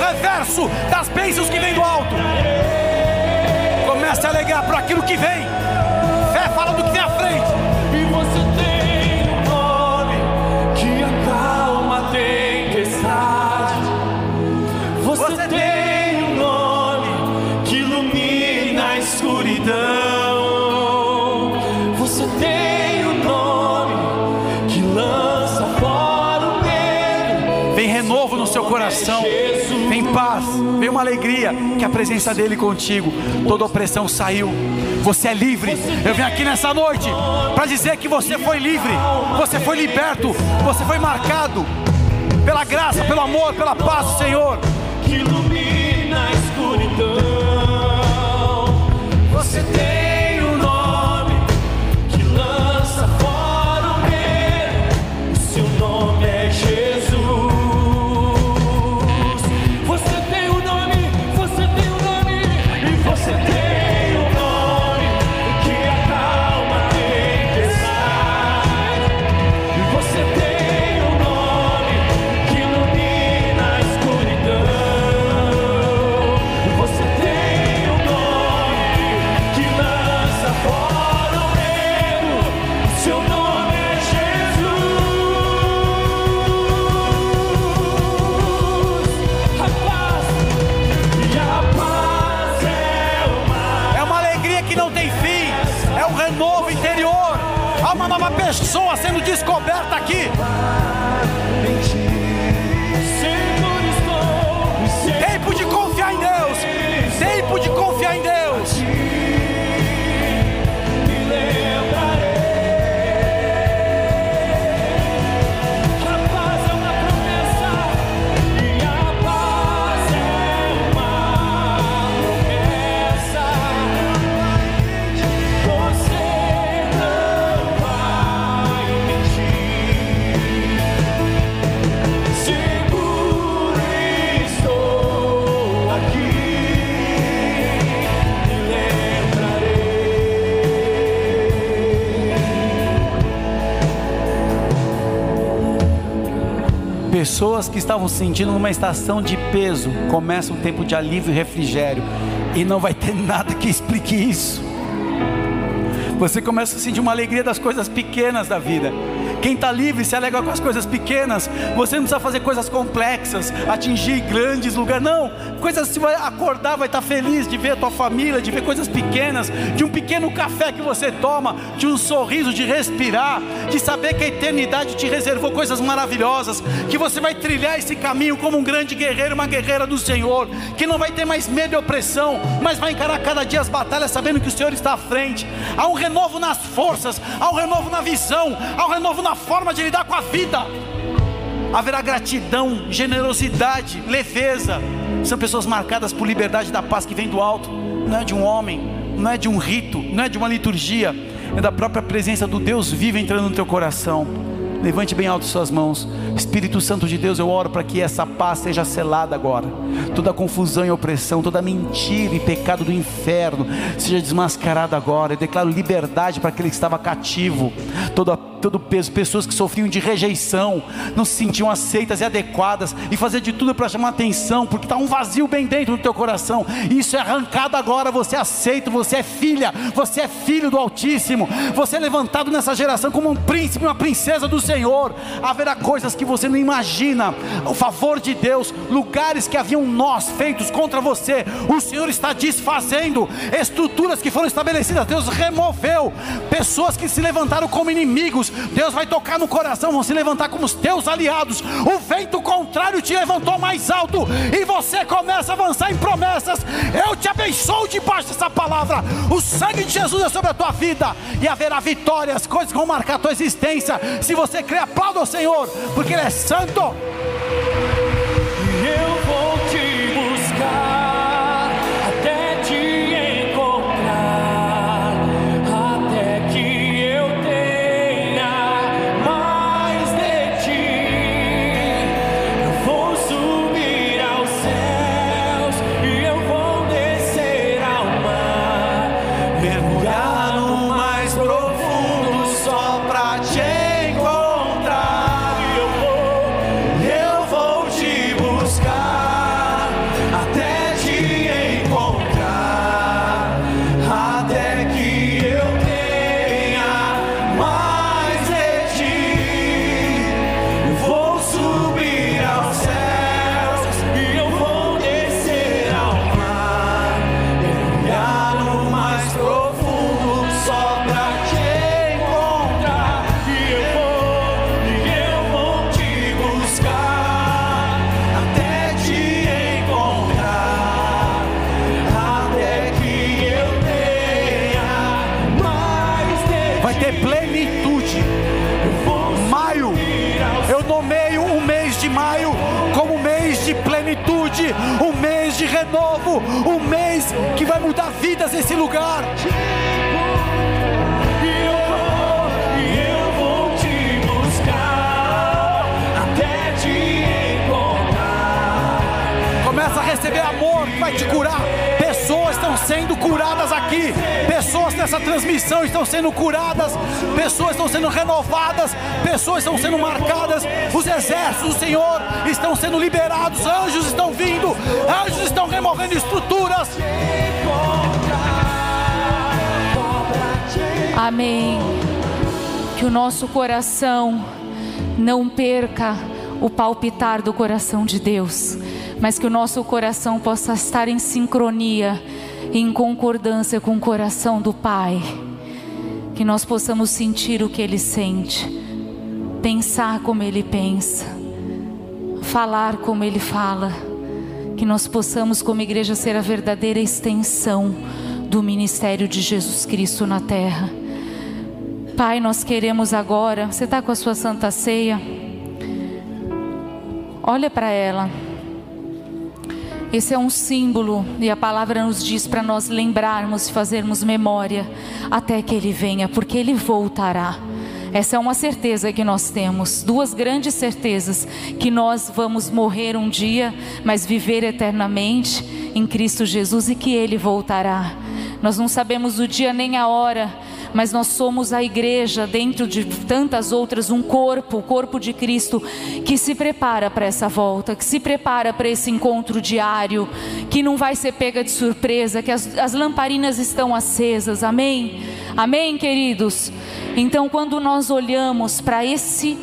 reverso das bênçãos que vem do alto. Comece a alegar por aquilo que vem. Uma alegria, que a presença dele contigo. Toda opressão saiu. Você é livre. Eu vim aqui nessa noite para dizer que você foi livre, você foi liberto, você foi marcado pela graça, pelo amor, pela paz do Senhor. que ilumina a escuridão. Você tem descoberta aqui. Pessoas que estavam se sentindo numa estação de peso começam um tempo de alívio e refrigério, e não vai ter nada que explique isso. Você começa a sentir uma alegria das coisas pequenas da vida. Quem está livre se alegra com as coisas pequenas. Você não precisa fazer coisas complexas, atingir grandes lugares. Não, coisas você vai acordar, vai estar feliz de ver a tua família, de ver coisas pequenas, de um pequeno café que você toma, de um sorriso, de respirar, de saber que a eternidade te reservou coisas maravilhosas, que você vai trilhar esse caminho como um grande guerreiro, uma guerreira do Senhor, que não vai ter mais medo e opressão, mas vai encarar cada dia as batalhas sabendo que o Senhor está à frente. Há um renovo nas forças, há um renovo na visão, há um renovo na forma de lidar com a vida. Haverá gratidão, generosidade, leveza. São pessoas marcadas por liberdade da paz que vem do alto. Não é de um homem, não é de um rito, não é de uma liturgia, é da própria presença do Deus vivo entrando no teu coração. Levante bem alto suas mãos. Espírito Santo de Deus, eu oro para que essa paz seja selada agora. Toda confusão e opressão, toda mentira e pecado do inferno seja desmascarada agora. Eu declaro liberdade para aquele que estava cativo. Toda todo peso, pessoas que sofriam de rejeição, não se sentiam aceitas e adequadas, e fazer de tudo para chamar atenção, porque está um vazio bem dentro do teu coração. Isso é arrancado agora. Você é aceito, você é filha, você é filho do Altíssimo, você é levantado nessa geração como um príncipe, uma princesa do Senhor. Haverá coisas que você não imagina. O favor de Deus, lugares que haviam nós feitos contra você, o Senhor está desfazendo estruturas que foram estabelecidas. Deus removeu pessoas que se levantaram como inimigos. Deus vai tocar no coração, vão se levantar como os teus aliados. O vento contrário te levantou mais alto e você começa a avançar em promessas. Eu te abençoo debaixo dessa palavra. O sangue de Jesus é sobre a tua vida e haverá vitórias, coisas que vão marcar a tua existência. Se você crê, aplauda o Senhor, porque Ele é santo. Coração não perca o palpitar do coração de Deus, mas que o nosso coração possa estar em sincronia, em concordância com o coração do Pai. Que nós possamos sentir o que Ele sente, pensar como Ele pensa, falar como Ele fala. Que nós possamos, como igreja, ser a verdadeira extensão do ministério de Jesus Cristo na terra. Pai, nós queremos agora. Você está com a sua santa ceia? Olha para ela. Esse é um símbolo e a palavra nos diz para nós lembrarmos e fazermos memória até que Ele venha, porque Ele voltará. Essa é uma certeza que nós temos, duas grandes certezas: que nós vamos morrer um dia, mas viver eternamente em Cristo Jesus e que Ele voltará. Nós não sabemos o dia nem a hora, mas nós somos a igreja, dentro de tantas outras, um corpo, o corpo de Cristo, que se prepara para essa volta, que se prepara para esse encontro diário, que não vai ser pega de surpresa, que as, as lamparinas estão acesas, amém? Amém, queridos? Então, quando nós olhamos para esse,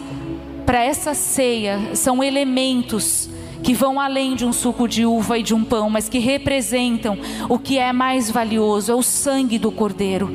para essa ceia, são elementos que vão além de um suco de uva e de um pão, mas que representam o que é mais valioso, é o sangue do Cordeiro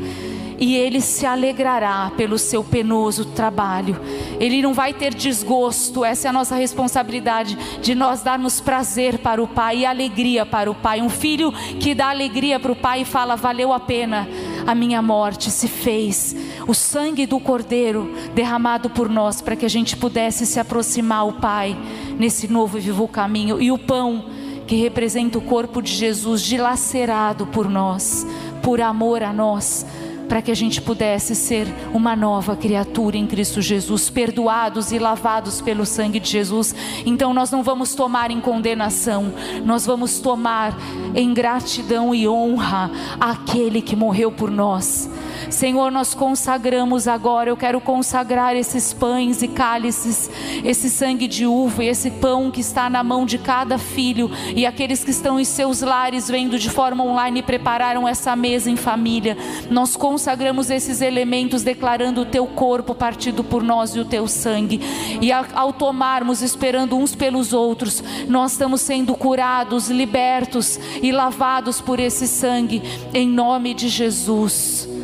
e ele se alegrará pelo seu penoso trabalho. Ele não vai ter desgosto, essa é a nossa responsabilidade de nós darmos prazer para o Pai e alegria para o Pai. Um filho que dá alegria para o Pai e fala: valeu a pena a minha morte, se fez. O sangue do Cordeiro derramado por nós para que a gente pudesse se aproximar ao Pai nesse novo e vivo caminho. E o pão que representa o corpo de Jesus dilacerado por nós, por amor a nós para que a gente pudesse ser uma nova criatura em Cristo Jesus, perdoados e lavados pelo sangue de Jesus. Então nós não vamos tomar em condenação, nós vamos tomar em gratidão e honra aquele que morreu por nós. Senhor, nós consagramos agora, eu quero consagrar esses pães e cálices, esse sangue de uva e esse pão que está na mão de cada filho e aqueles que estão em seus lares vendo de forma online e prepararam essa mesa em família. Nós consagramos esses elementos declarando o teu corpo partido por nós e o teu sangue. E ao tomarmos, esperando uns pelos outros, nós estamos sendo curados, libertos e lavados por esse sangue em nome de Jesus.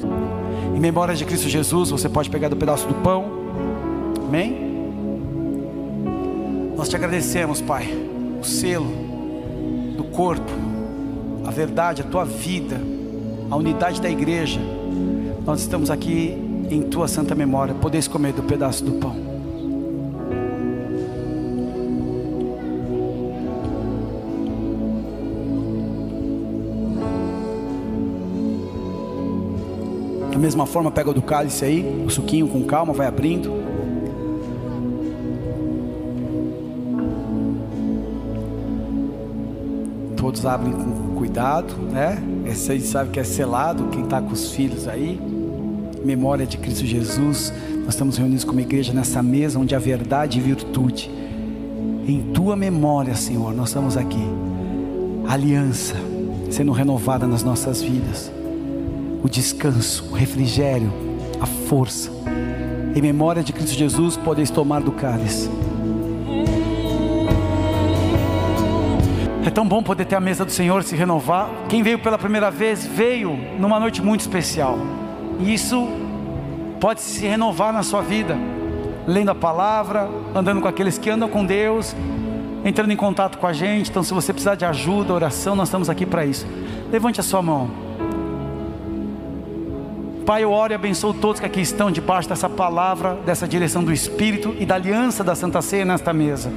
Em memória de Cristo Jesus, você pode pegar do pedaço do pão. Amém? Nós te agradecemos, Pai, o selo do corpo, a verdade, a tua vida, a unidade da igreja. Nós estamos aqui em tua santa memória. Podeis comer do pedaço do pão. Da mesma forma, pega do cálice aí, o suquinho com calma, vai abrindo. Todos abrem com cuidado, né? Esse sabe que é selado, quem está com os filhos aí. Memória de Cristo Jesus. Nós estamos reunidos como igreja nessa mesa onde a verdade e virtude. Em tua memória, Senhor, nós estamos aqui. Aliança sendo renovada nas nossas vidas o descanso, o refrigério, a força. Em memória de Cristo Jesus, podeis tomar do cálice. É tão bom poder ter a mesa do Senhor se renovar. Quem veio pela primeira vez, veio numa noite muito especial. E isso pode se renovar na sua vida, lendo a palavra, andando com aqueles que andam com Deus, entrando em contato com a gente. Então, se você precisar de ajuda, oração, nós estamos aqui para isso. Levante a sua mão. Pai, eu oro e abençoo todos que aqui estão debaixo dessa palavra, dessa direção do Espírito e da aliança da Santa Ceia nesta mesa.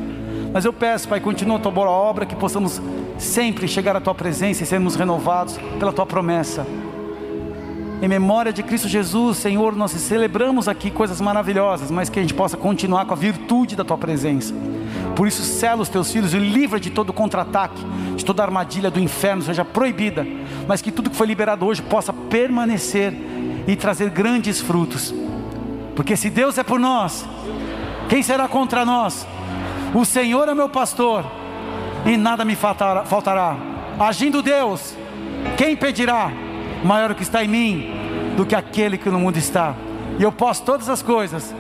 Mas eu peço, Pai, continua a tua boa obra, que possamos sempre chegar à tua presença e sermos renovados pela tua promessa. Em memória de Cristo Jesus, Senhor, nós celebramos aqui coisas maravilhosas, mas que a gente possa continuar com a virtude da tua presença. Por isso, sela os teus filhos e livra de todo contra-ataque, de toda armadilha do inferno seja proibida, mas que tudo que foi liberado hoje possa permanecer e trazer grandes frutos. Porque se Deus é por nós, quem será contra nós? O Senhor é meu pastor e nada me faltará. Agindo Deus, quem impedirá? Maior o que está em mim do que aquele que no mundo está. E eu posso todas as coisas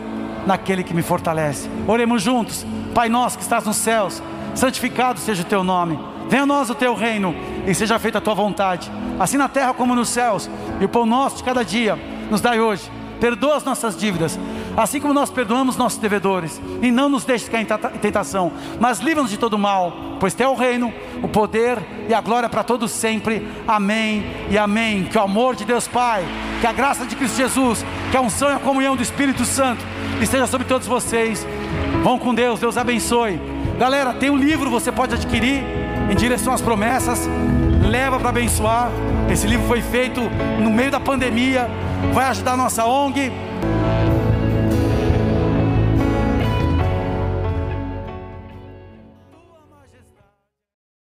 naquele que me fortalece. Oremos juntos. Pai nosso que estás nos céus, santificado seja o teu nome. Venha a nós o teu reino e seja feita a tua vontade, assim na terra como nos céus. E o pão nosso de cada dia nos dai hoje. Perdoa as nossas dívidas, assim como nós perdoamos nossos devedores. E não nos deixes cair em tentação, mas livra-nos de todo mal, pois teu é o reino, o poder e a glória para todos sempre. Amém e amém. Que o amor de Deus Pai, que a graça de Cristo Jesus, que a unção e a comunhão do Espírito Santo esteja sobre todos vocês. Vão com Deus, Deus abençoe. Galera, tem um livro, você pode adquirir em direção às promessas. Leva para abençoar. Esse livro foi feito no meio da pandemia. Vai ajudar a nossa ONG